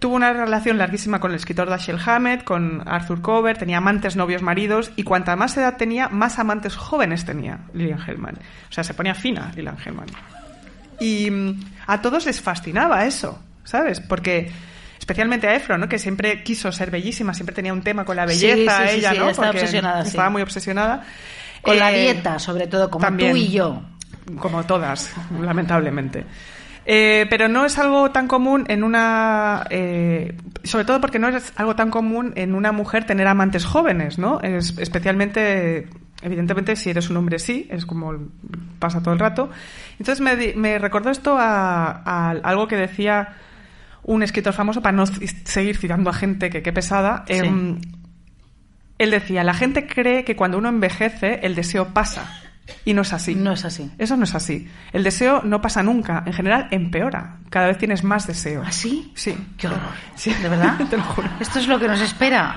tuvo una relación larguísima con el escritor Dashiell Hammett, con Arthur Cover, tenía amantes, novios, maridos, y cuanta más edad tenía, más amantes jóvenes tenía Lillian Hellman. O sea, se ponía fina Lillian Hellman. Y mm, a todos les fascinaba eso, ¿sabes? Porque especialmente a Efron, ¿no? Que siempre quiso ser bellísima, siempre tenía un tema con la belleza, sí, sí, ella, ¿no? estaba Porque obsesionada, sí. Estaba muy obsesionada. Con la Eh, dieta, sobre todo, como también. tú y yo. como todas, lamentablemente. Eh, pero no es algo tan común en una. eh, sobre todo porque no es algo tan común en una mujer tener amantes jóvenes, ¿no? Es- especialmente, evidentemente, si eres un hombre, sí, es como pasa todo el rato. Entonces me, me recordó esto a, a algo que decía un escritor famoso, para no seguir citando a gente que qué pesada. Sí. em, él decía: la gente cree que cuando uno envejece, el deseo pasa. Y no es así. No es así. Eso no es así. El deseo no pasa nunca. En general, empeora. Cada vez tienes más deseo. ¿Ah, sí? Sí. Qué horror. Sí. ¿De verdad? Te lo juro. Esto es lo que nos espera.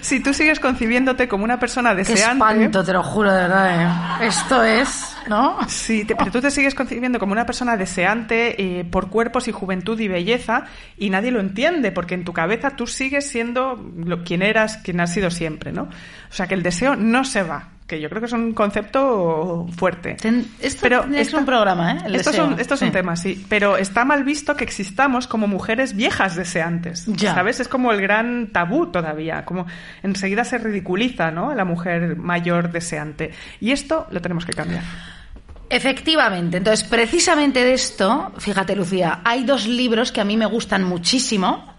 Si tú sigues concibiéndote como una persona Qué deseante... espanto, te lo juro, de verdad. ¿eh? Esto es, ¿no? Sí, te- pero tú te sigues concibiendo como una persona deseante eh, por cuerpos y juventud y belleza y nadie lo entiende porque en tu cabeza tú sigues siendo lo, quien eras, quien has sido siempre, ¿no? O sea que el deseo no se va, que yo creo que es un concepto fuerte. Ten- esto que ser un programa, ¿eh? El esto, deseo. es un, esto es un tema, sí, pero está mal visto que existamos como mujeres viejas deseantes, Ya. ¿sabes? Es como el gran tabú todavía, como enseguida se ridiculiza, ¿no? La mujer mayor deseante. Y esto lo tenemos que cambiar. Efectivamente, entonces precisamente de esto, fíjate Lucía, hay dos libros que a mí me gustan muchísimo.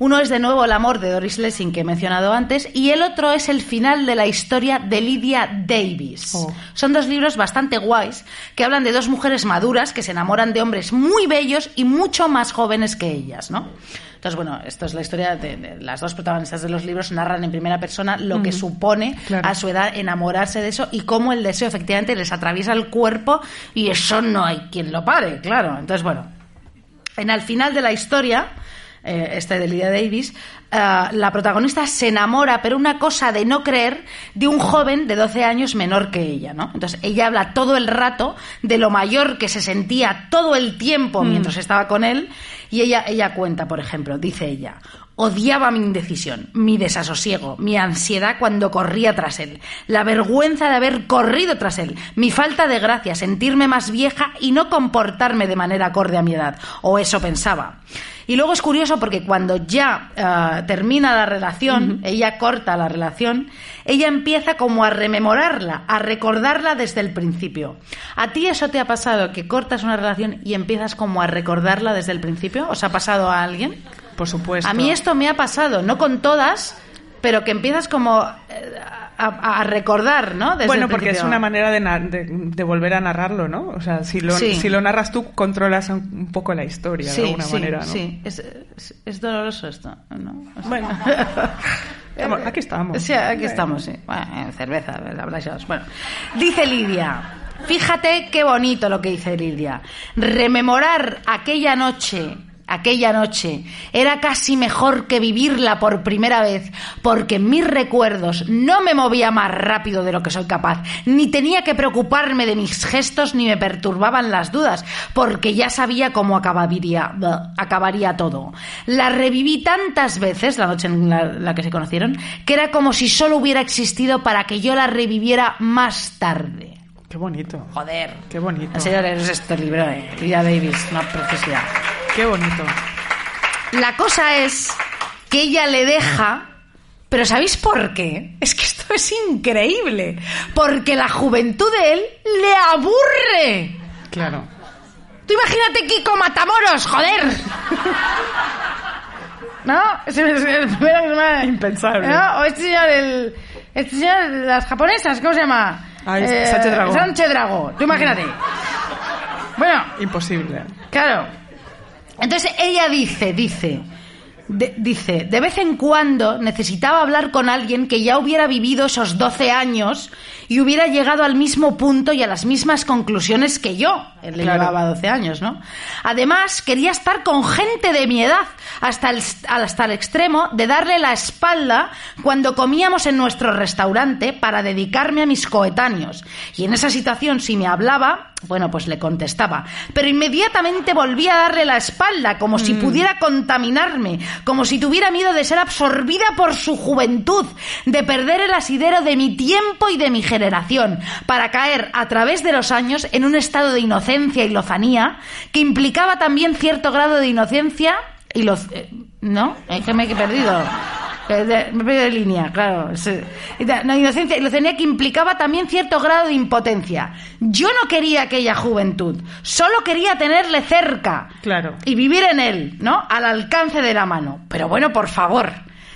Uno es de nuevo El amor de Doris Lessing que he mencionado antes y el otro es El final de la historia de Lydia Davis. Oh. Son dos libros bastante guays que hablan de dos mujeres maduras que se enamoran de hombres muy bellos y mucho más jóvenes que ellas, ¿no? Entonces, bueno, esto es la historia de, de las dos protagonistas de los libros narran en primera persona lo que supone Claro. a su edad enamorarse de eso y cómo el deseo efectivamente les atraviesa el cuerpo y eso no hay quien lo pare, claro. Entonces, bueno, en el final de la historia, eh, este de Lydia Davis, eh, la protagonista se enamora, pero una cosa de no creer, de un joven de 12 años menor que ella, ¿no? Entonces ella habla todo el rato de lo mayor que se sentía todo el tiempo mientras estaba con él y ella, ella cuenta, por ejemplo, dice ella, Odiaba mi indecisión, mi desasosiego, mi ansiedad cuando corría tras él, la vergüenza de haber corrido tras él, mi falta de gracia, sentirme más vieja y no comportarme de manera acorde a mi edad, o eso pensaba. Y luego es curioso porque cuando ya eh, termina la relación, ella corta la relación, ella empieza como a rememorarla, a recordarla desde el principio. ¿A ti eso te ha pasado, que cortas una relación y empiezas como a recordarla desde el principio? ¿Os ha pasado a alguien? Por supuesto. A mí esto me ha pasado, no con todas, pero que empiezas como eh, a, a recordar, ¿no? Desde bueno, porque es una manera de, de- de volver a narrarlo, ¿no? O sea, si lo, Sí. si lo narras tú, controlas un, poco la historia Sí, de alguna sí, manera, ¿no? sí. Es, es- es doloroso esto, ¿no? O sea- Bueno. Estamos- aquí estamos. Sí, aquí estamos, sí. Bueno, cerveza, ¿verdad? Bueno, dice Lidia. Fíjate qué bonito lo que dice Lidia. Rememorar aquella noche, aquella noche, era casi mejor que vivirla por primera vez, porque en mis recuerdos no me movía más rápido de lo que soy capaz, ni tenía que preocuparme de mis gestos, ni me perturbaban las dudas, porque ya sabía cómo acabaría, acabaría todo. La reviví tantas veces, la noche en la, la que se conocieron, que era como si solo hubiera existido para que yo la reviviera más tarde. Qué bonito. Joder. Qué bonito. Leeros este libro, eh. Davis, una preciosidad. Qué bonito. La cosa es que ella le deja, pero ¿sabéis por qué? Es que esto es increíble. Porque la juventud de él le aburre. Claro. Tú imagínate Kiko Matamoros, joder. ¿No? Es me... Impensable. ¿No? O este señor, el... Este señor, las japonesas, ¿cómo se llama? Eh, Ah, es Sánchez Dragó. Sánchez Dragó, tú imagínate. Bueno, Imposible. Claro. Entonces ella dice, dice, dice, de vez en cuando necesitaba hablar con alguien que ya hubiera vivido esos 12 años y hubiera llegado al mismo punto y a las mismas conclusiones que yo. Él le Claro. llevaba 12 años, ¿no? Además, quería estar con gente de mi edad, hasta el, hasta el extremo de darle la espalda cuando comíamos en nuestro restaurante para dedicarme a mis coetáneos. Y en esa situación, si me hablaba, bueno, pues le contestaba. Pero inmediatamente volvía a darle la espalda, como si pudiera contaminarme, como si tuviera miedo de ser absorbida por su juventud, de perder el asidero de mi tiempo y de mi generación, para caer a través de los años en un estado de inocencia y lozanía que implicaba también cierto grado de inocencia y lo... eh, ¿No? Es que me he perdido. Eh, Me he perdido de línea, claro. No, inocencia y lozanía que implicaba también cierto grado de impotencia. Yo no quería aquella juventud, solo quería tenerle cerca. Claro. Y vivir en él, ¿no? Al alcance de la mano. Pero bueno, por favor,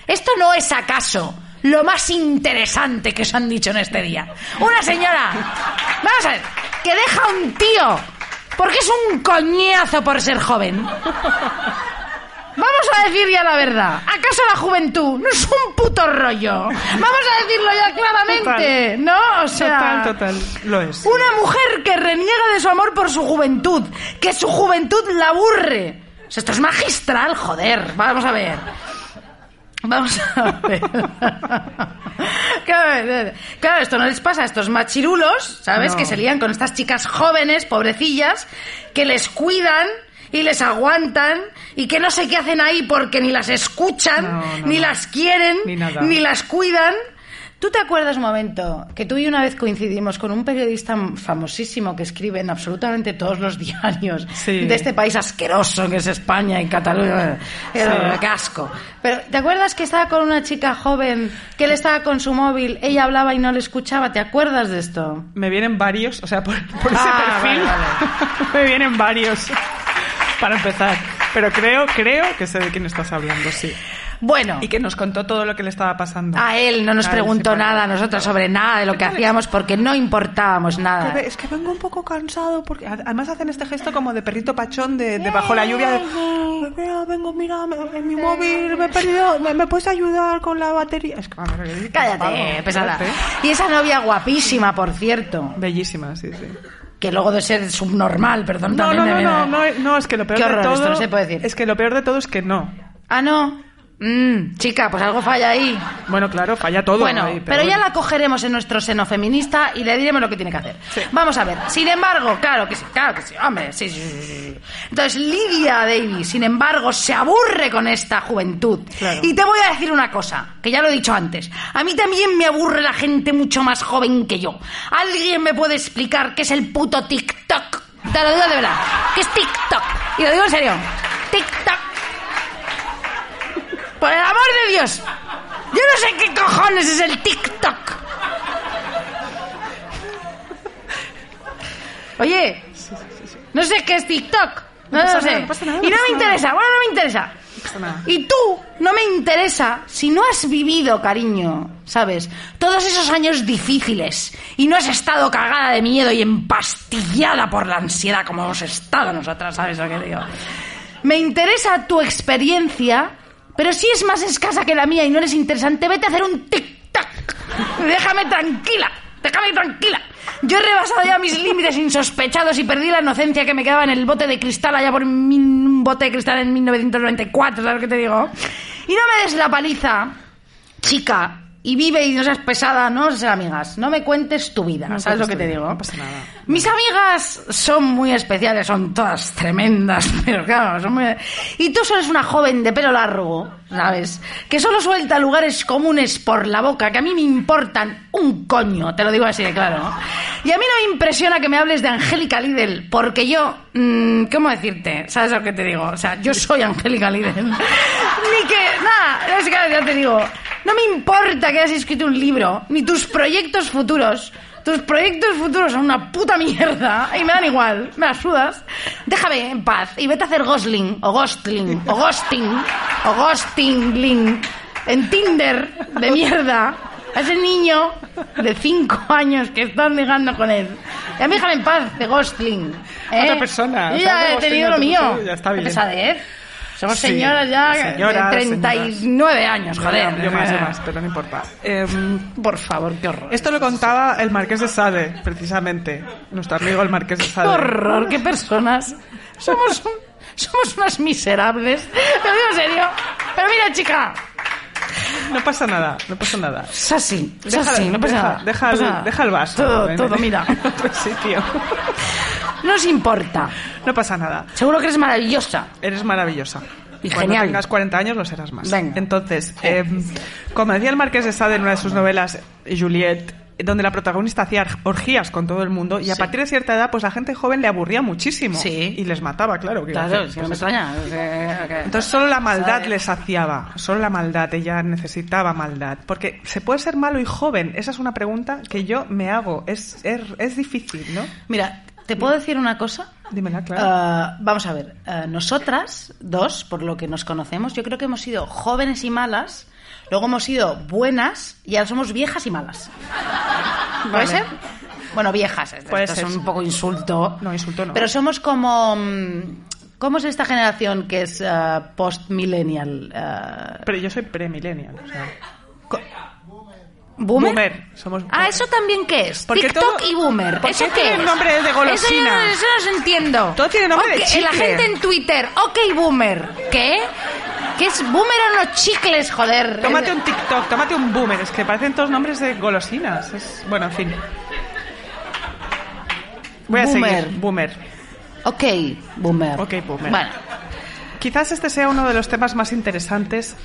¿esto no es acaso lo más interesante que os han dicho en este día? Una señora, vamos a ver, que deja a un tío porque es un coñazo por ser joven. Vamos a decir ya la verdad. ¿Acaso la juventud no es un puto rollo? Vamos a decirlo ya claramente, Total. ¿no? O sea, Total, total. Lo es. una mujer que reniega de su amor por su juventud, que su juventud la aburre. O sea, esto es magistral, joder. Vamos a ver. Vamos a ver. Claro, esto no les pasa a estos machirulos, ¿sabes? No. Que se lían con estas chicas jóvenes, pobrecillas, que les cuidan y les aguantan y que no sé qué hacen ahí porque ni las escuchan, No, no, ni las quieren, Ni ni las cuidan. ¿Tú te acuerdas un momento que tú y una vez coincidimos con un periodista famosísimo que escribe en absolutamente todos los diarios Sí. de este país asqueroso que es España y Cataluña? Sí. qué asco. Pero ¿te acuerdas que estaba con una chica joven que él estaba con su móvil, ella hablaba y no le escuchaba? ¿Te acuerdas de esto? Me vienen varios, o sea, por, por ese Ah, perfil vale, me vienen varios para empezar. Pero creo, creo que sé de quién estás hablando, sí. Bueno, Y que nos contó todo lo que le estaba pasando. a él no nos preguntó sí, nada a nosotros sobre nada de lo que hacíamos porque no importábamos nada. Que Es que vengo un poco cansado porque ad- además hacen este gesto como de perrito pachón de, de bajo la lluvia. De, "Mira, vengo, mira, en mi móvil me he perdido, ¿me, me puedes ayudar con la batería? Es que, a ver, ¿qué dices, Cállate, pavo? pesada. Espérate. Y esa novia guapísima, por cierto, Bellísima, sí, sí. que luego de ser subnormal, perdón, No, también no, no, me no, no, no, es que lo peor de todo. Es que lo peor de todo es que no. Ah, no. Mm, chica, pues algo falla ahí. Bueno, claro, falla todo. Bueno, ahí, pero, ya bueno. la cogeremos en nuestro seno feminista y le diremos lo que tiene que hacer. Sí. Vamos a ver. Sin embargo, claro que sí, claro que sí, hombre, sí, sí, sí, sí. Entonces, Lidia Davis, sin embargo, se aburre con esta juventud. Claro. Y te voy a decir una cosa, que ya lo he dicho antes. A mí también me aburre la gente mucho más joven que yo. ¿Alguien me puede explicar qué es el puto TikTok? Te lo digo de verdad. ¿Qué es TikTok? Y lo digo en serio. TikTok. Por el amor de Dios. Yo no sé qué cojones es el TikTok. Oye, no sé qué es TikTok. No, No lo sé. nada, no pasa nada, y no me interesa. Bueno, no me interesa. Y tú no me interesa si no has vivido, cariño, ¿sabes? Todos esos años difíciles y no has estado cagada de miedo y empastillada por la ansiedad como hemos estado nosotras, ¿sabes lo que digo? Me interesa tu experiencia, pero si es más escasa que la mía y no eres interesante, vete a hacer un tic-tac. Déjame tranquila, déjame tranquila. Yo he rebasado ya mis límites insospechados y perdí la inocencia que me quedaba en el bote de cristal allá por un bote de cristal en 1994, ¿sabes qué te digo? Y no me des la paliza, chica, y vive y no seas pesada, no seas amigas. No me cuentes tu vida, No ¿sabes lo que te digo? no pasa nada. Mis amigas son muy especiales, son todas tremendas, pero claro, son muy... Y tú solo eres una joven de pelo largo, ¿sabes? Que solo suelta lugares comunes por la boca, que a mí me importan un coño, te lo digo así de claro. Y a mí no me impresiona que me hables de Angélica Lidl, porque yo, mm, ¿cómo decirte? ¿Sabes lo que te digo? O sea, yo soy Angélica Lidl. Ni que, nada, es que ya te digo, no me importa que hayas escrito un libro, ni tus proyectos futuros. Tus proyectos futuros son una puta mierda y me dan igual, me las sudas. Déjame en paz y vete a hacer Gosling o Ghostling o Ghosting o Ghostingling en Tinder de mierda a ese niño de 5 años que estás ligando con él. Y a mí déjame en paz de Ghostling. ¿eh? Otra persona, Yo ya he tenido lo mío. ya está bien. pesadez. Somos Sí, señoras ya señoras, de 39 años, joder. Yo más, yo más, pero no importa. Em, Por favor, qué horror. esto lo contaba el Marqués de Sade, precisamente. Nuestro amigo el Marqués de Qué Sade. horror, qué personas. Somos, un- somos unas miserables. Lo digo en serio. Pero mira, chica. No pasa nada, no pasa nada. Es así, es así, no pasa deja- nada. Deja, el, deja el vaso. Todo, todo, mira. en otro sitio. No os importa. No pasa nada. Seguro que eres maravillosa. Eres maravillosa. Y Cuando genial. tengas 40 años lo serás más. Venga. Entonces, eh, como decía el Marqués de Sade en una de sus novelas, Juliet, donde la protagonista hacía orgías con todo el mundo y a Sí. partir de cierta edad, pues la gente joven le aburría muchísimo. Sí. Y les mataba, claro. que Claro, que no me extraña. Entonces solo la maldad ¿Sabes? les saciaba, solo la maldad, ella necesitaba maldad. Porque ¿se puede ser malo y joven? Esa es una pregunta que yo me hago, es, es, es difícil, ¿no? Mira, ¿te puedo decir una cosa? Dímela, claro. Ah, vamos a ver, ah, nosotras dos, por lo que nos conocemos, yo creo que hemos sido jóvenes y malas, luego hemos sido buenas y ahora somos viejas y malas. ¿Puede Vale. ser? Bueno, viejas, esto Puede es un poco insulto. No, insulto no. Pero somos como... mm, ¿Cómo es esta generación que es ah, post-millennial? Pero yo soy premillennial, o sea... ¿Boomer? Boomer, somos Ah, ¿eso también qué es? Porque TikTok todo- y boomer. ¿Por ¿Eso qué tiene es? nombre de golosina? Eso, yo no, entiendo. Todo tiene nombre de Ok, La chicle. gente en Twitter, ok boomer. ¿Qué? ¿Qué es boomer o los chicles, joder? Tómate un TikTok, tómate un boomer, es que parecen todos nombres de golosinas. Es... Bueno, en fin. Voy a Boomer. seguir. Boomer. Ok, boomer. Ok, boomer. Bueno, Quizás este sea uno de los temas más interesantes,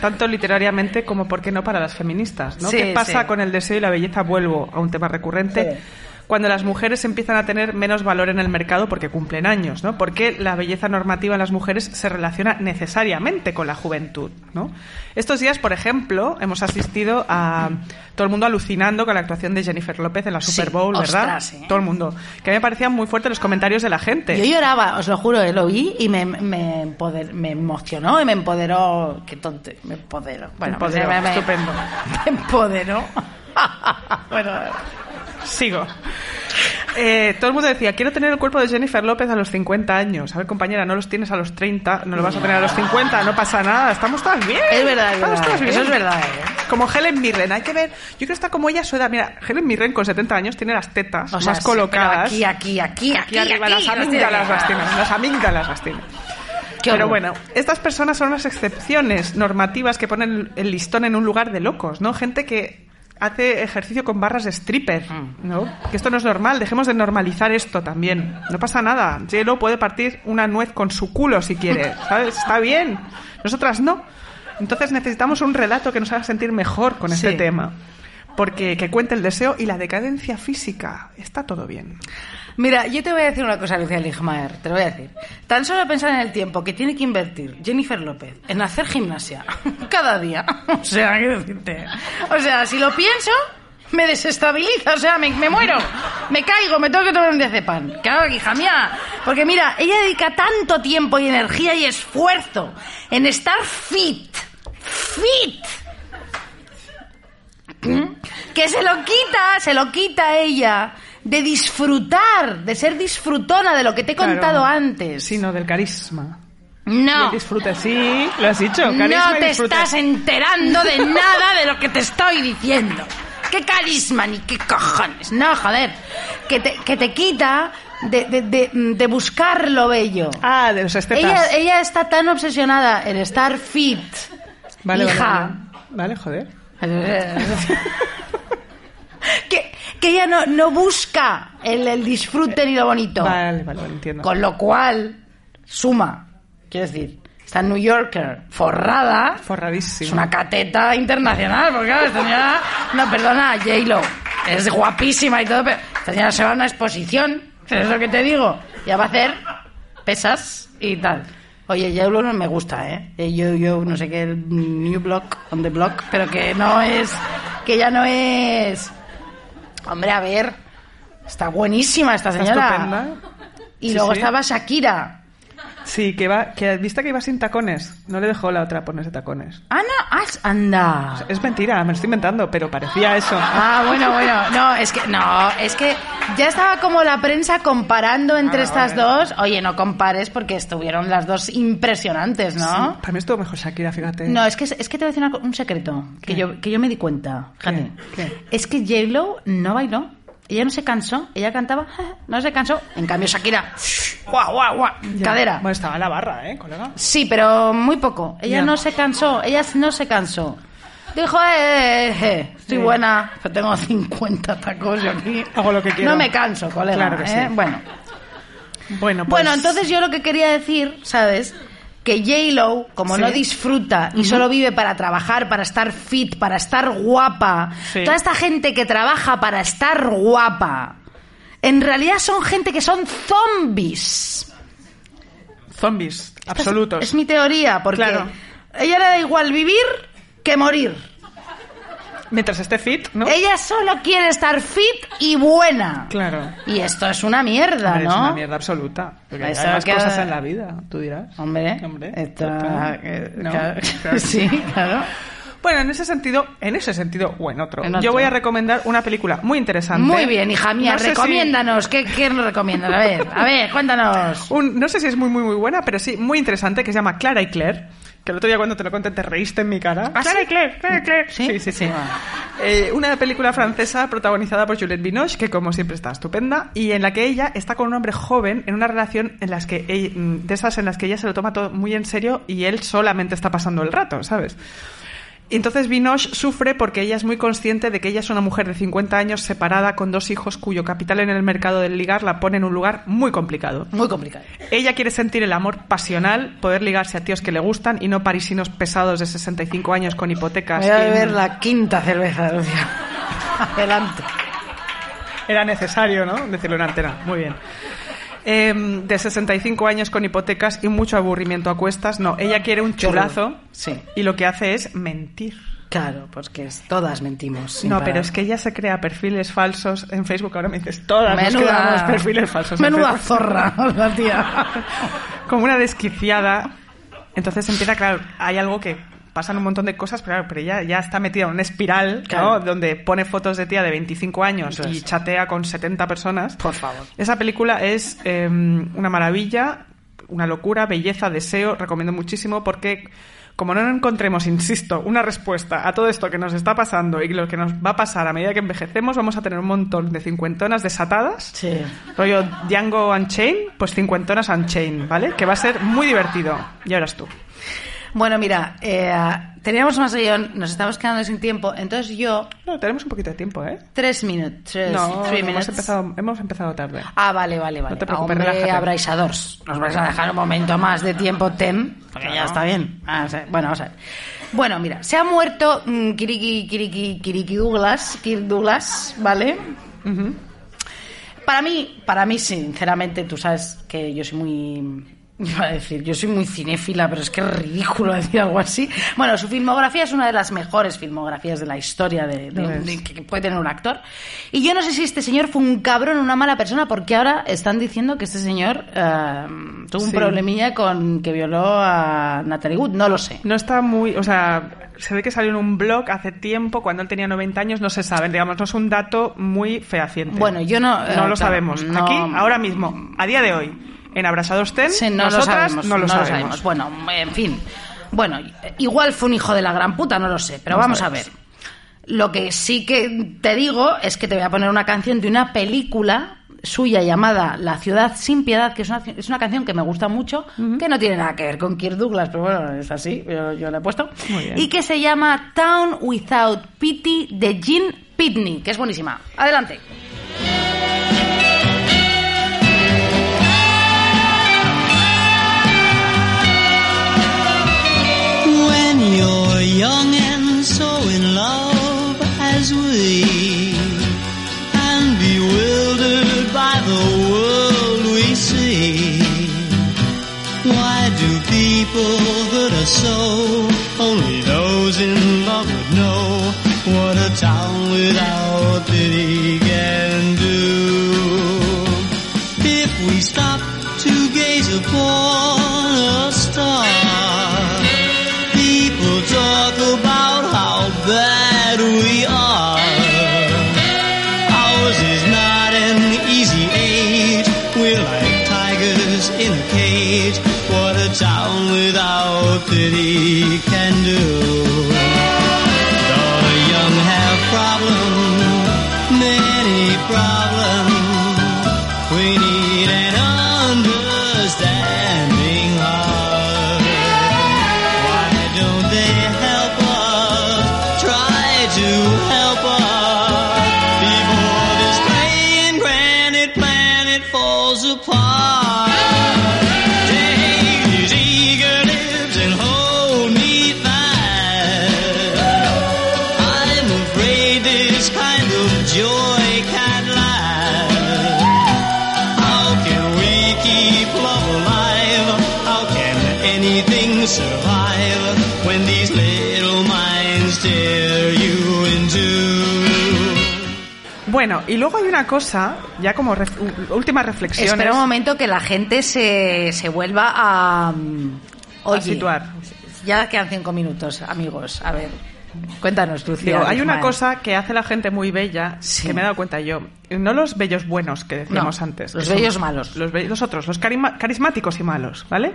tanto literariamente como, ¿por qué no, para las feministas? ¿no? Sí, ¿Qué pasa sí. con el deseo y la belleza? Vuelvo a un tema recurrente. Sí. Cuando las mujeres empiezan a tener menos valor en el mercado porque cumplen años, ¿no? Porque la belleza normativa en las mujeres se relaciona necesariamente con la juventud, ¿no? Estos días, por ejemplo, hemos asistido a todo el mundo alucinando con la actuación de Jennifer López en la Super Bowl, ¿verdad? ostras, ¿eh? Todo el mundo. Que a mí me parecían muy fuertes los comentarios de la gente. yo lloraba, os lo juro, eh, lo vi y me, me, empoder- me emocionó y me empoderó. Qué tonto, me empoderó. Bueno, Empoderó, me- me- estupendo. Me empoderó. bueno, Sigo. Eh, todo el mundo decía, quiero tener el cuerpo de Jennifer López a los 50 años. A ver, compañera, no los tienes a los 30, no lo vas a tener a los 50, no pasa nada, estamos todas bien. Es verdad, es estamos verdad. todas bien. Eso es verdad, ¿eh? Como Helen Mirren, hay que ver, yo quiero estar como ella a su edad. Mira, Helen Mirren con 70 años tiene las tetas o sea, más sí, colocadas. aquí, aquí, aquí, aquí, Aquí arriba, las amígdalas las tiene, las amígdalas las tiene. Pero bueno, estas personas son las excepciones normativas que ponen el listón en un lugar de locos, ¿no? Gente que hace ejercicio con barras de stripper, Mm. ¿no? Que esto no es normal, dejemos de normalizar esto también. No pasa nada. J-Lo puede partir una nuez con su culo si quiere, ¿sabes? Está bien. Nosotras no. Entonces necesitamos un relato que nos haga sentir mejor con este Sí. tema. Porque que cuente el deseo y la decadencia física. Está todo bien. Mira, yo te voy a decir una cosa, Lucía Ligmaer, te lo voy a decir. Tan solo pensar en el tiempo que tiene que invertir Jennifer López en hacer gimnasia cada día. O sea, quiero decirte. O sea, si lo pienso, me desestabiliza, o sea, me, muero. Me caigo, me tengo que tomar un diazepam. Claro, hija mía. Porque mira, ella dedica tanto tiempo y energía y esfuerzo en estar fit. Fit. que se lo quita, se lo quita ella de disfrutar, de ser disfrutona de lo que te he contado Claro. antes. Sino del carisma. No, el disfrute, sí, lo has dicho. Carisma no te estás enterando de nada de lo que te estoy diciendo. ¿Qué carisma ni qué cojones? No, joder. Que te, que te quita de, de, de, de buscar lo bello. Ah, de los estetas. Ella, ella está tan obsesionada en estar fit. Vale, vale, hija. vale. Vale, joder. que, que ella no, no busca el, el disfrute ni lo bonito. Vale, vale, vale, entiendo. Con lo cual, suma. Quiero decir, esta New Yorker forrada Forradísimo. es una cateta internacional, porque claro, esta señora, no, perdona, J-Lo, es guapísima y todo, pero esta señora se va a una exposición, es lo que te digo, ya va a hacer pesas y tal. Oye, J-Lo no me gusta, ¿eh? Eh, Yo, yo no sé qué, el New Block, on the Block, pero que no es, que ya no es... Hombre, a ver, está buenísima esta Está señora. estupenda. Y Sí, luego sí. estaba Shakira. Sí, que va, que viste que iba sin tacones. No le dejó la otra ponerse tacones. Ana, ah, anda. Es mentira, me lo estoy inventando, pero parecía eso. Ah, bueno, bueno. No, es que no, es que ya estaba como la prensa comparando Ah, entre estas dos. Oye, no compares porque estuvieron las dos impresionantes, ¿no? Para mí estuvo mejor Shakira, fíjate. No, es que, es que te voy a decir una un secreto que yo, que yo me di cuenta. Fíjate. ¿Qué? Es que J-Lo no bailó. Ella no se cansó. Ella cantaba, no se cansó. En cambio, Shakira, guau, guau, guau, cadera. Bueno, estaba en la barra, ¿eh, colega? Sí, pero muy poco. Ella no se cansó, ella no se cansó. Dijo, eh, eh, eh, estoy Sí. buena, pero tengo 50 tacos yo aquí. Hago lo que quiero. No me canso, colega. Claro que ¿eh? sí. Bueno. Bueno, pues... bueno, entonces yo lo que quería decir, ¿sabes? Que J-Lo, como Sí. no disfruta y solo vive para trabajar, para estar fit, para estar guapa, Sí. toda esta gente que trabaja para estar guapa, en realidad son gente que son zombies. Zombies, absolutos. Es mi teoría, porque Claro. a ella le da igual vivir que morir. Mientras esté fit, ¿no? Ella solo quiere estar fit y buena. Claro. Y esto es una mierda, Hombre, ¿no? Es una mierda absoluta. Porque hay más cosas en la vida, tú dirás. Hombre, Hombre, está- total. eh, No, claro. claro. sí, claro. Bueno, en ese senttido, en ese sentido o en otro, En otro. yo voy a recomendar una película muy interesante. Muy bien, hija mía, No sé si- recomiéndanos. ¿Qué, ¿Qué nos recomiendas? A ver, a ver, cuéntanos. un- no sé si es muy, muy, muy buena, pero sí muy interesante, que se llama Clara y Claire. Que el otro día cuando te lo conté te reíste en mi cara. ¿Ah, sí? y Claire, Clara y Claire. ¿Sí? sí, sí. sí. Ah. Eh, una película francesa protagonizada por Juliette Binoche, que como siempre está estupenda, y en la que ella está con un hombre joven en una relación en las que ella- mm, de esas en las que ella se lo toma todo muy en serio y él solamente está pasando el rato, ¿sabes? Y entonces Binoche sufre porque ella es muy consciente de que ella es una mujer de 50 años separada con dos hijos cuyo capital en el mercado del ligar la pone en un lugar muy complicado. Muy complicado. Ella quiere sentir el amor pasional, poder ligarse a tíos que le gustan y no parisinos pesados de 65 años con hipotecas. Voy a y- beber la quinta cerveza, Lucia. Adelante. Era necesario, ¿no? Decirlo en antena. Muy bien. Em, de 65 años con hipotecas y mucho aburrimiento a cuestas. No, ella quiere un chulazo. Sí. Y lo que hace es mentir. Claro, pues que es- todas mentimos. no, parar. pero es que ella se crea perfiles falsos en Facebook. Ahora me dices, todas nos Menuda, creamos perfiles falsos. en menuda zorra, la tía. Como una desquiciada. Entonces empieza, claro, hay algo que pasan un montón de cosas, pero, claro, pero ella ya está metida en una espiral, ¿no? Donde pone fotos de tía de 25 años y chatea con 70 personas. Por favor. Esa película es eh, una maravilla, una locura, belleza, deseo. Recomiendo muchísimo porque, como no encontremos, insisto, una respuesta a todo esto que nos está pasando y lo que nos va a pasar a medida que envejecemos, vamos a tener un montón de cincuentonas desatadas. Sí. Rollo Django Unchained, pues cincuentonas Unchained, ¿vale? Que va a ser muy divertido. Y ahora es tú. Bueno, mira, eh, teníamos más guion, nos estamos quedando sin tiempo, entonces yo, No, tenemos un poquito de tiempo, ¿eh? tres minutos, tres, No, three hemos empezado, hemos empezado tarde. Ah, vale, vale, vale. No te preocupes, Hombre, relájate. abraisadores. Nos vais a dejar un momento más de tiempo, Tem, porque ya está bien. Ah, o sea, bueno, vamos a ver. Bueno, mira, se ha muerto mm, Kiriki, Kiriki, Kiriki Douglas, Kirk Douglas, ¿vale? Para mí, para mí, sinceramente, tú sabes que yo soy muy... Iba a decir, yo soy muy cinéfila, pero es que es ridículo decir algo así. Bueno, su filmografía es una de las mejores filmografías de la historia de, de- Lo es. de- que puede tener un actor. Y yo no sé si este señor fue un cabrón o una mala persona, porque ahora están diciendo que este señor eh, tuvo un Sí. problemilla con que violó a Natalie Wood. No lo sé. No está muy, o sea, se ve que salió en un blog hace tiempo, cuando él tenía 90 años, no se sabe, digamos, no es un dato muy fehaciente. Bueno, yo no- eh, No lo claro, sabemos. no- Aquí, ahora mismo, a día de hoy, en Abrasados Ten, Sí, no lo sabemos. no lo sabemos. Bueno, en fin. Bueno, igual fue un hijo de la gran puta, no lo sé, pero No vamos sabemos. a ver. Lo que sí que te digo es que te voy a poner una canción de una película suya llamada La ciudad sin piedad, que es una, es una canción que me gusta mucho, que no tiene nada que ver con Kirk Douglas, pero bueno, es así, yo, yo la he puesto. Y que se llama Town Without Pity de Gene Pitney, que es buenísima. Adelante. You're young and so in love as we, and bewildered by the world we see, why do people hurt us so? Bueno, y luego hay una cosa, ya como ref- última reflexión. Espera un momento que la gente se, se vuelva a... mm, situar. Ya quedan cinco minutos, amigos. A ver, cuéntanos, Lucía. Digo, hay una cosa que hace la gente muy bella, Sí. que me he dado cuenta yo. No los bellos buenos que decíamos No, antes. los bellos malos. Los, los otros, los carismáticos y malos, ¿vale?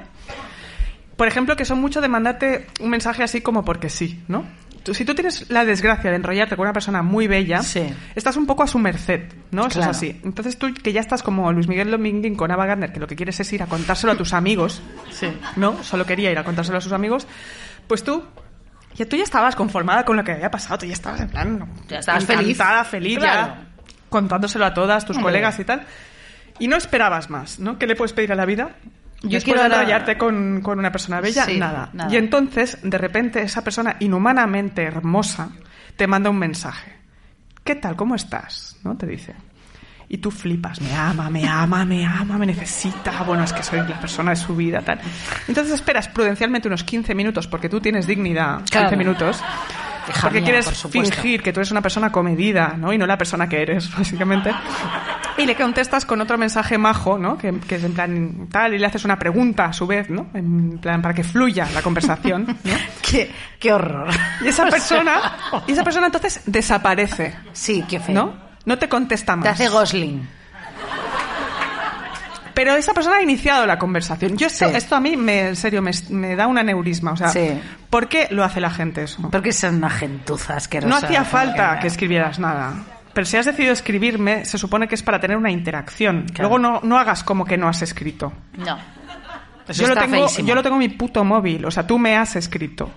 Por ejemplo, que son mucho de mandarte un mensaje así como porque sí, ¿no? Tú- si tú tienes la desgracia de enrollarte con una persona muy bella, Sí. estás un poco a su merced, ¿no? Eso Claro. es así. Entonces tú, que ya estás como Luis Miguel Dominguín con Ava Gardner, que lo que quieres es ir a contárselo a tus amigos, Sí. ¿no? Solo quería ir a contárselo a sus amigos, pues tú... Ya tú ya estabas conformada con lo que había pasado, tú ya estabas en plan... Ya estabas feliz. feliz, Claro. ya contándoselo a todas tus Hombre. colegas y tal. Y no esperabas más, ¿no? ¿Qué le puedes pedir a la vida? Yo Después quiero de enrollarte con, con una persona bella, Sí, nada. nada. Y entonces, de repente, esa persona inhumanamente hermosa te manda un mensaje. ¿Qué tal? ¿Cómo estás? ¿No? Te dice. Y tú flipas, me ama, me ama, me ama, me necesita, bueno, es que soy la persona de su vida, tal. Entonces esperas prudencialmente unos 15 minutos, porque tú tienes dignidad, 15 Claro. minutos, porque mía, quieres por fingir que tú eres una persona comedida, ¿no? Y no la persona que eres, básicamente. Y le contestas con otro mensaje majo, ¿no? Que, que es en plan tal, y le haces una pregunta a su vez, ¿no? En plan, para que fluya la conversación, ¿no? Qué, qué horror. Y esa persona, y esa persona entonces desaparece, Sí, qué feo. ¿no? No te contesta más. Te hace Gosling. Pero esa persona ha iniciado la conversación. Yo esto, Sí. esto a mí, me, en serio, me, me da un aneurisma. O sea, Sí. ¿por qué lo hace la gente eso? Porque son una gentuza asquerosa. No hacía falta que escribieras nada. Pero si has decidido escribirme, se supone que es para tener una interacción. Claro. Luego no, no hagas como que no has escrito. No. Eso Yo lo, tengo, feísimo. yo lo tengo en mi puto móvil. O sea, tú me has escrito.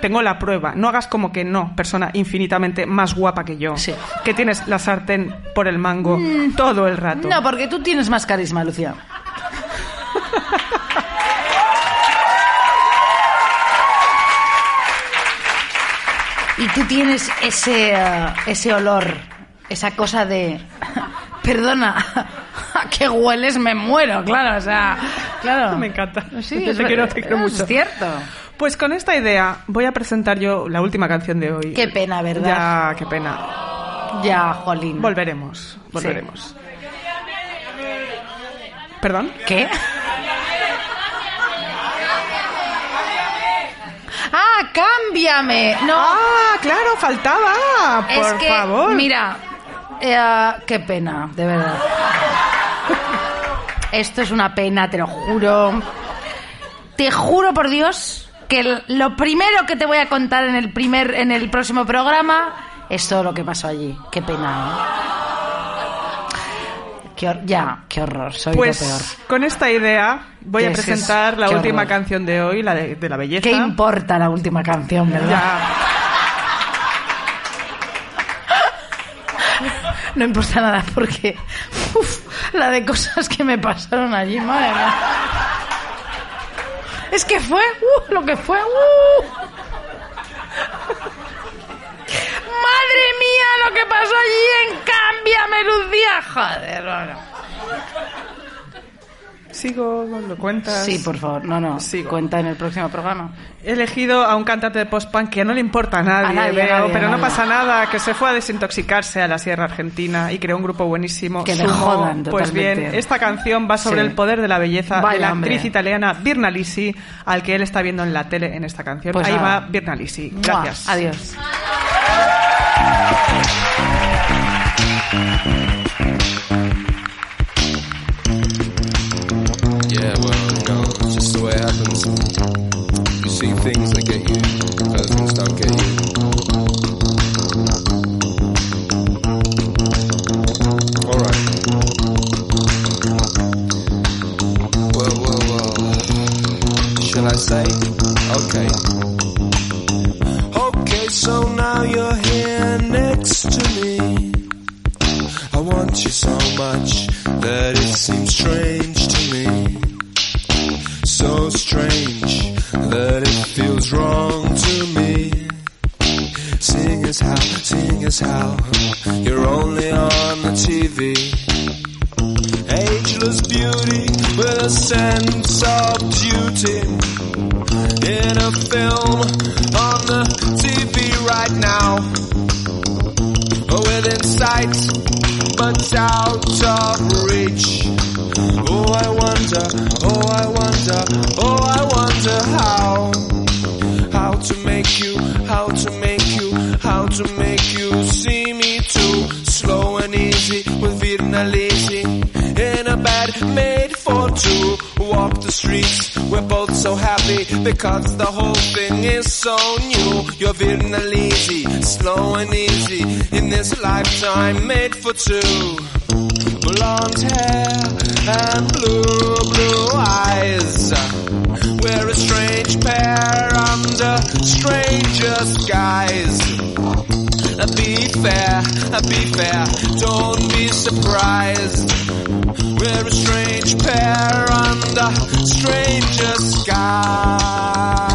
Tengo la prueba. No hagas como que no, persona infinitamente más guapa que yo. Sí. Que tienes la sartén por el mango todo el rato. No, porque tú tienes más carisma, Lucía. Y tú tienes ese, eh, ese olor, esa cosa de... Perdona, ¿a qué hueles? Me muero, claro, o sea... Claro. Me encanta. Sí, Te es, quiero, te quiero es mucho. cierto. Pues con esta idea voy a presentar yo la última canción de hoy. Qué pena, ¿verdad? Ya, qué pena. Ya, Jolín. Volveremos, volveremos. ¿Perdón? ¿Qué? ¡Ah, cámbiame! No, Ah, claro, faltaba. es Por que, favor. mira, eh, qué pena, de verdad. Esto es una pena, te lo juro. Te juro por Dios que lo primero que te voy a contar en el primer, en el próximo programa es todo lo que pasó allí. Qué pena. ¿eh? Qué ya, qué horror, soy Pues lo peor. con esta idea voy a es- presentar la qué última horror. canción de hoy, la de, de la belleza. ¿Qué importa la última canción, verdad? Ya. No importa nada porque uf, la de cosas que me pasaron allí, madre mía. Es que fue uh, lo que fue. uh. Madre mía, lo que pasó allí en Cámbiame, Lucía. Joder, bueno. Sigo, lo cuentas. Sí, por favor, no, no. Sigo. Cuenta en el próximo programa. He elegido a un cantante de post-punk que no le importa a nadie, A nadie, veo, a nadie, pero a no pasa nada, que se fue a desintoxicarse a la Sierra Argentina y creó un grupo buenísimo. Que Sumo. jodan Pues bien, esta canción va sobre Sí. el poder de la belleza de la hombre. actriz italiana Birna Lisi, al que él está viendo en la tele en esta canción. Pues Ahí nada. va Birna Lisi. Mua. Gracias. Adiós. You see things that get you, other things don't get you. Alright. I say? Okay, because the whole thing is so new. You're Virna lazy, slow and easy in this lifetime made for two. Blonde hair and blue, blue eyes. We're a strange pair under stranger skies. Be fair, be fair, don't be surprised. We're a strange pair under stranger skies.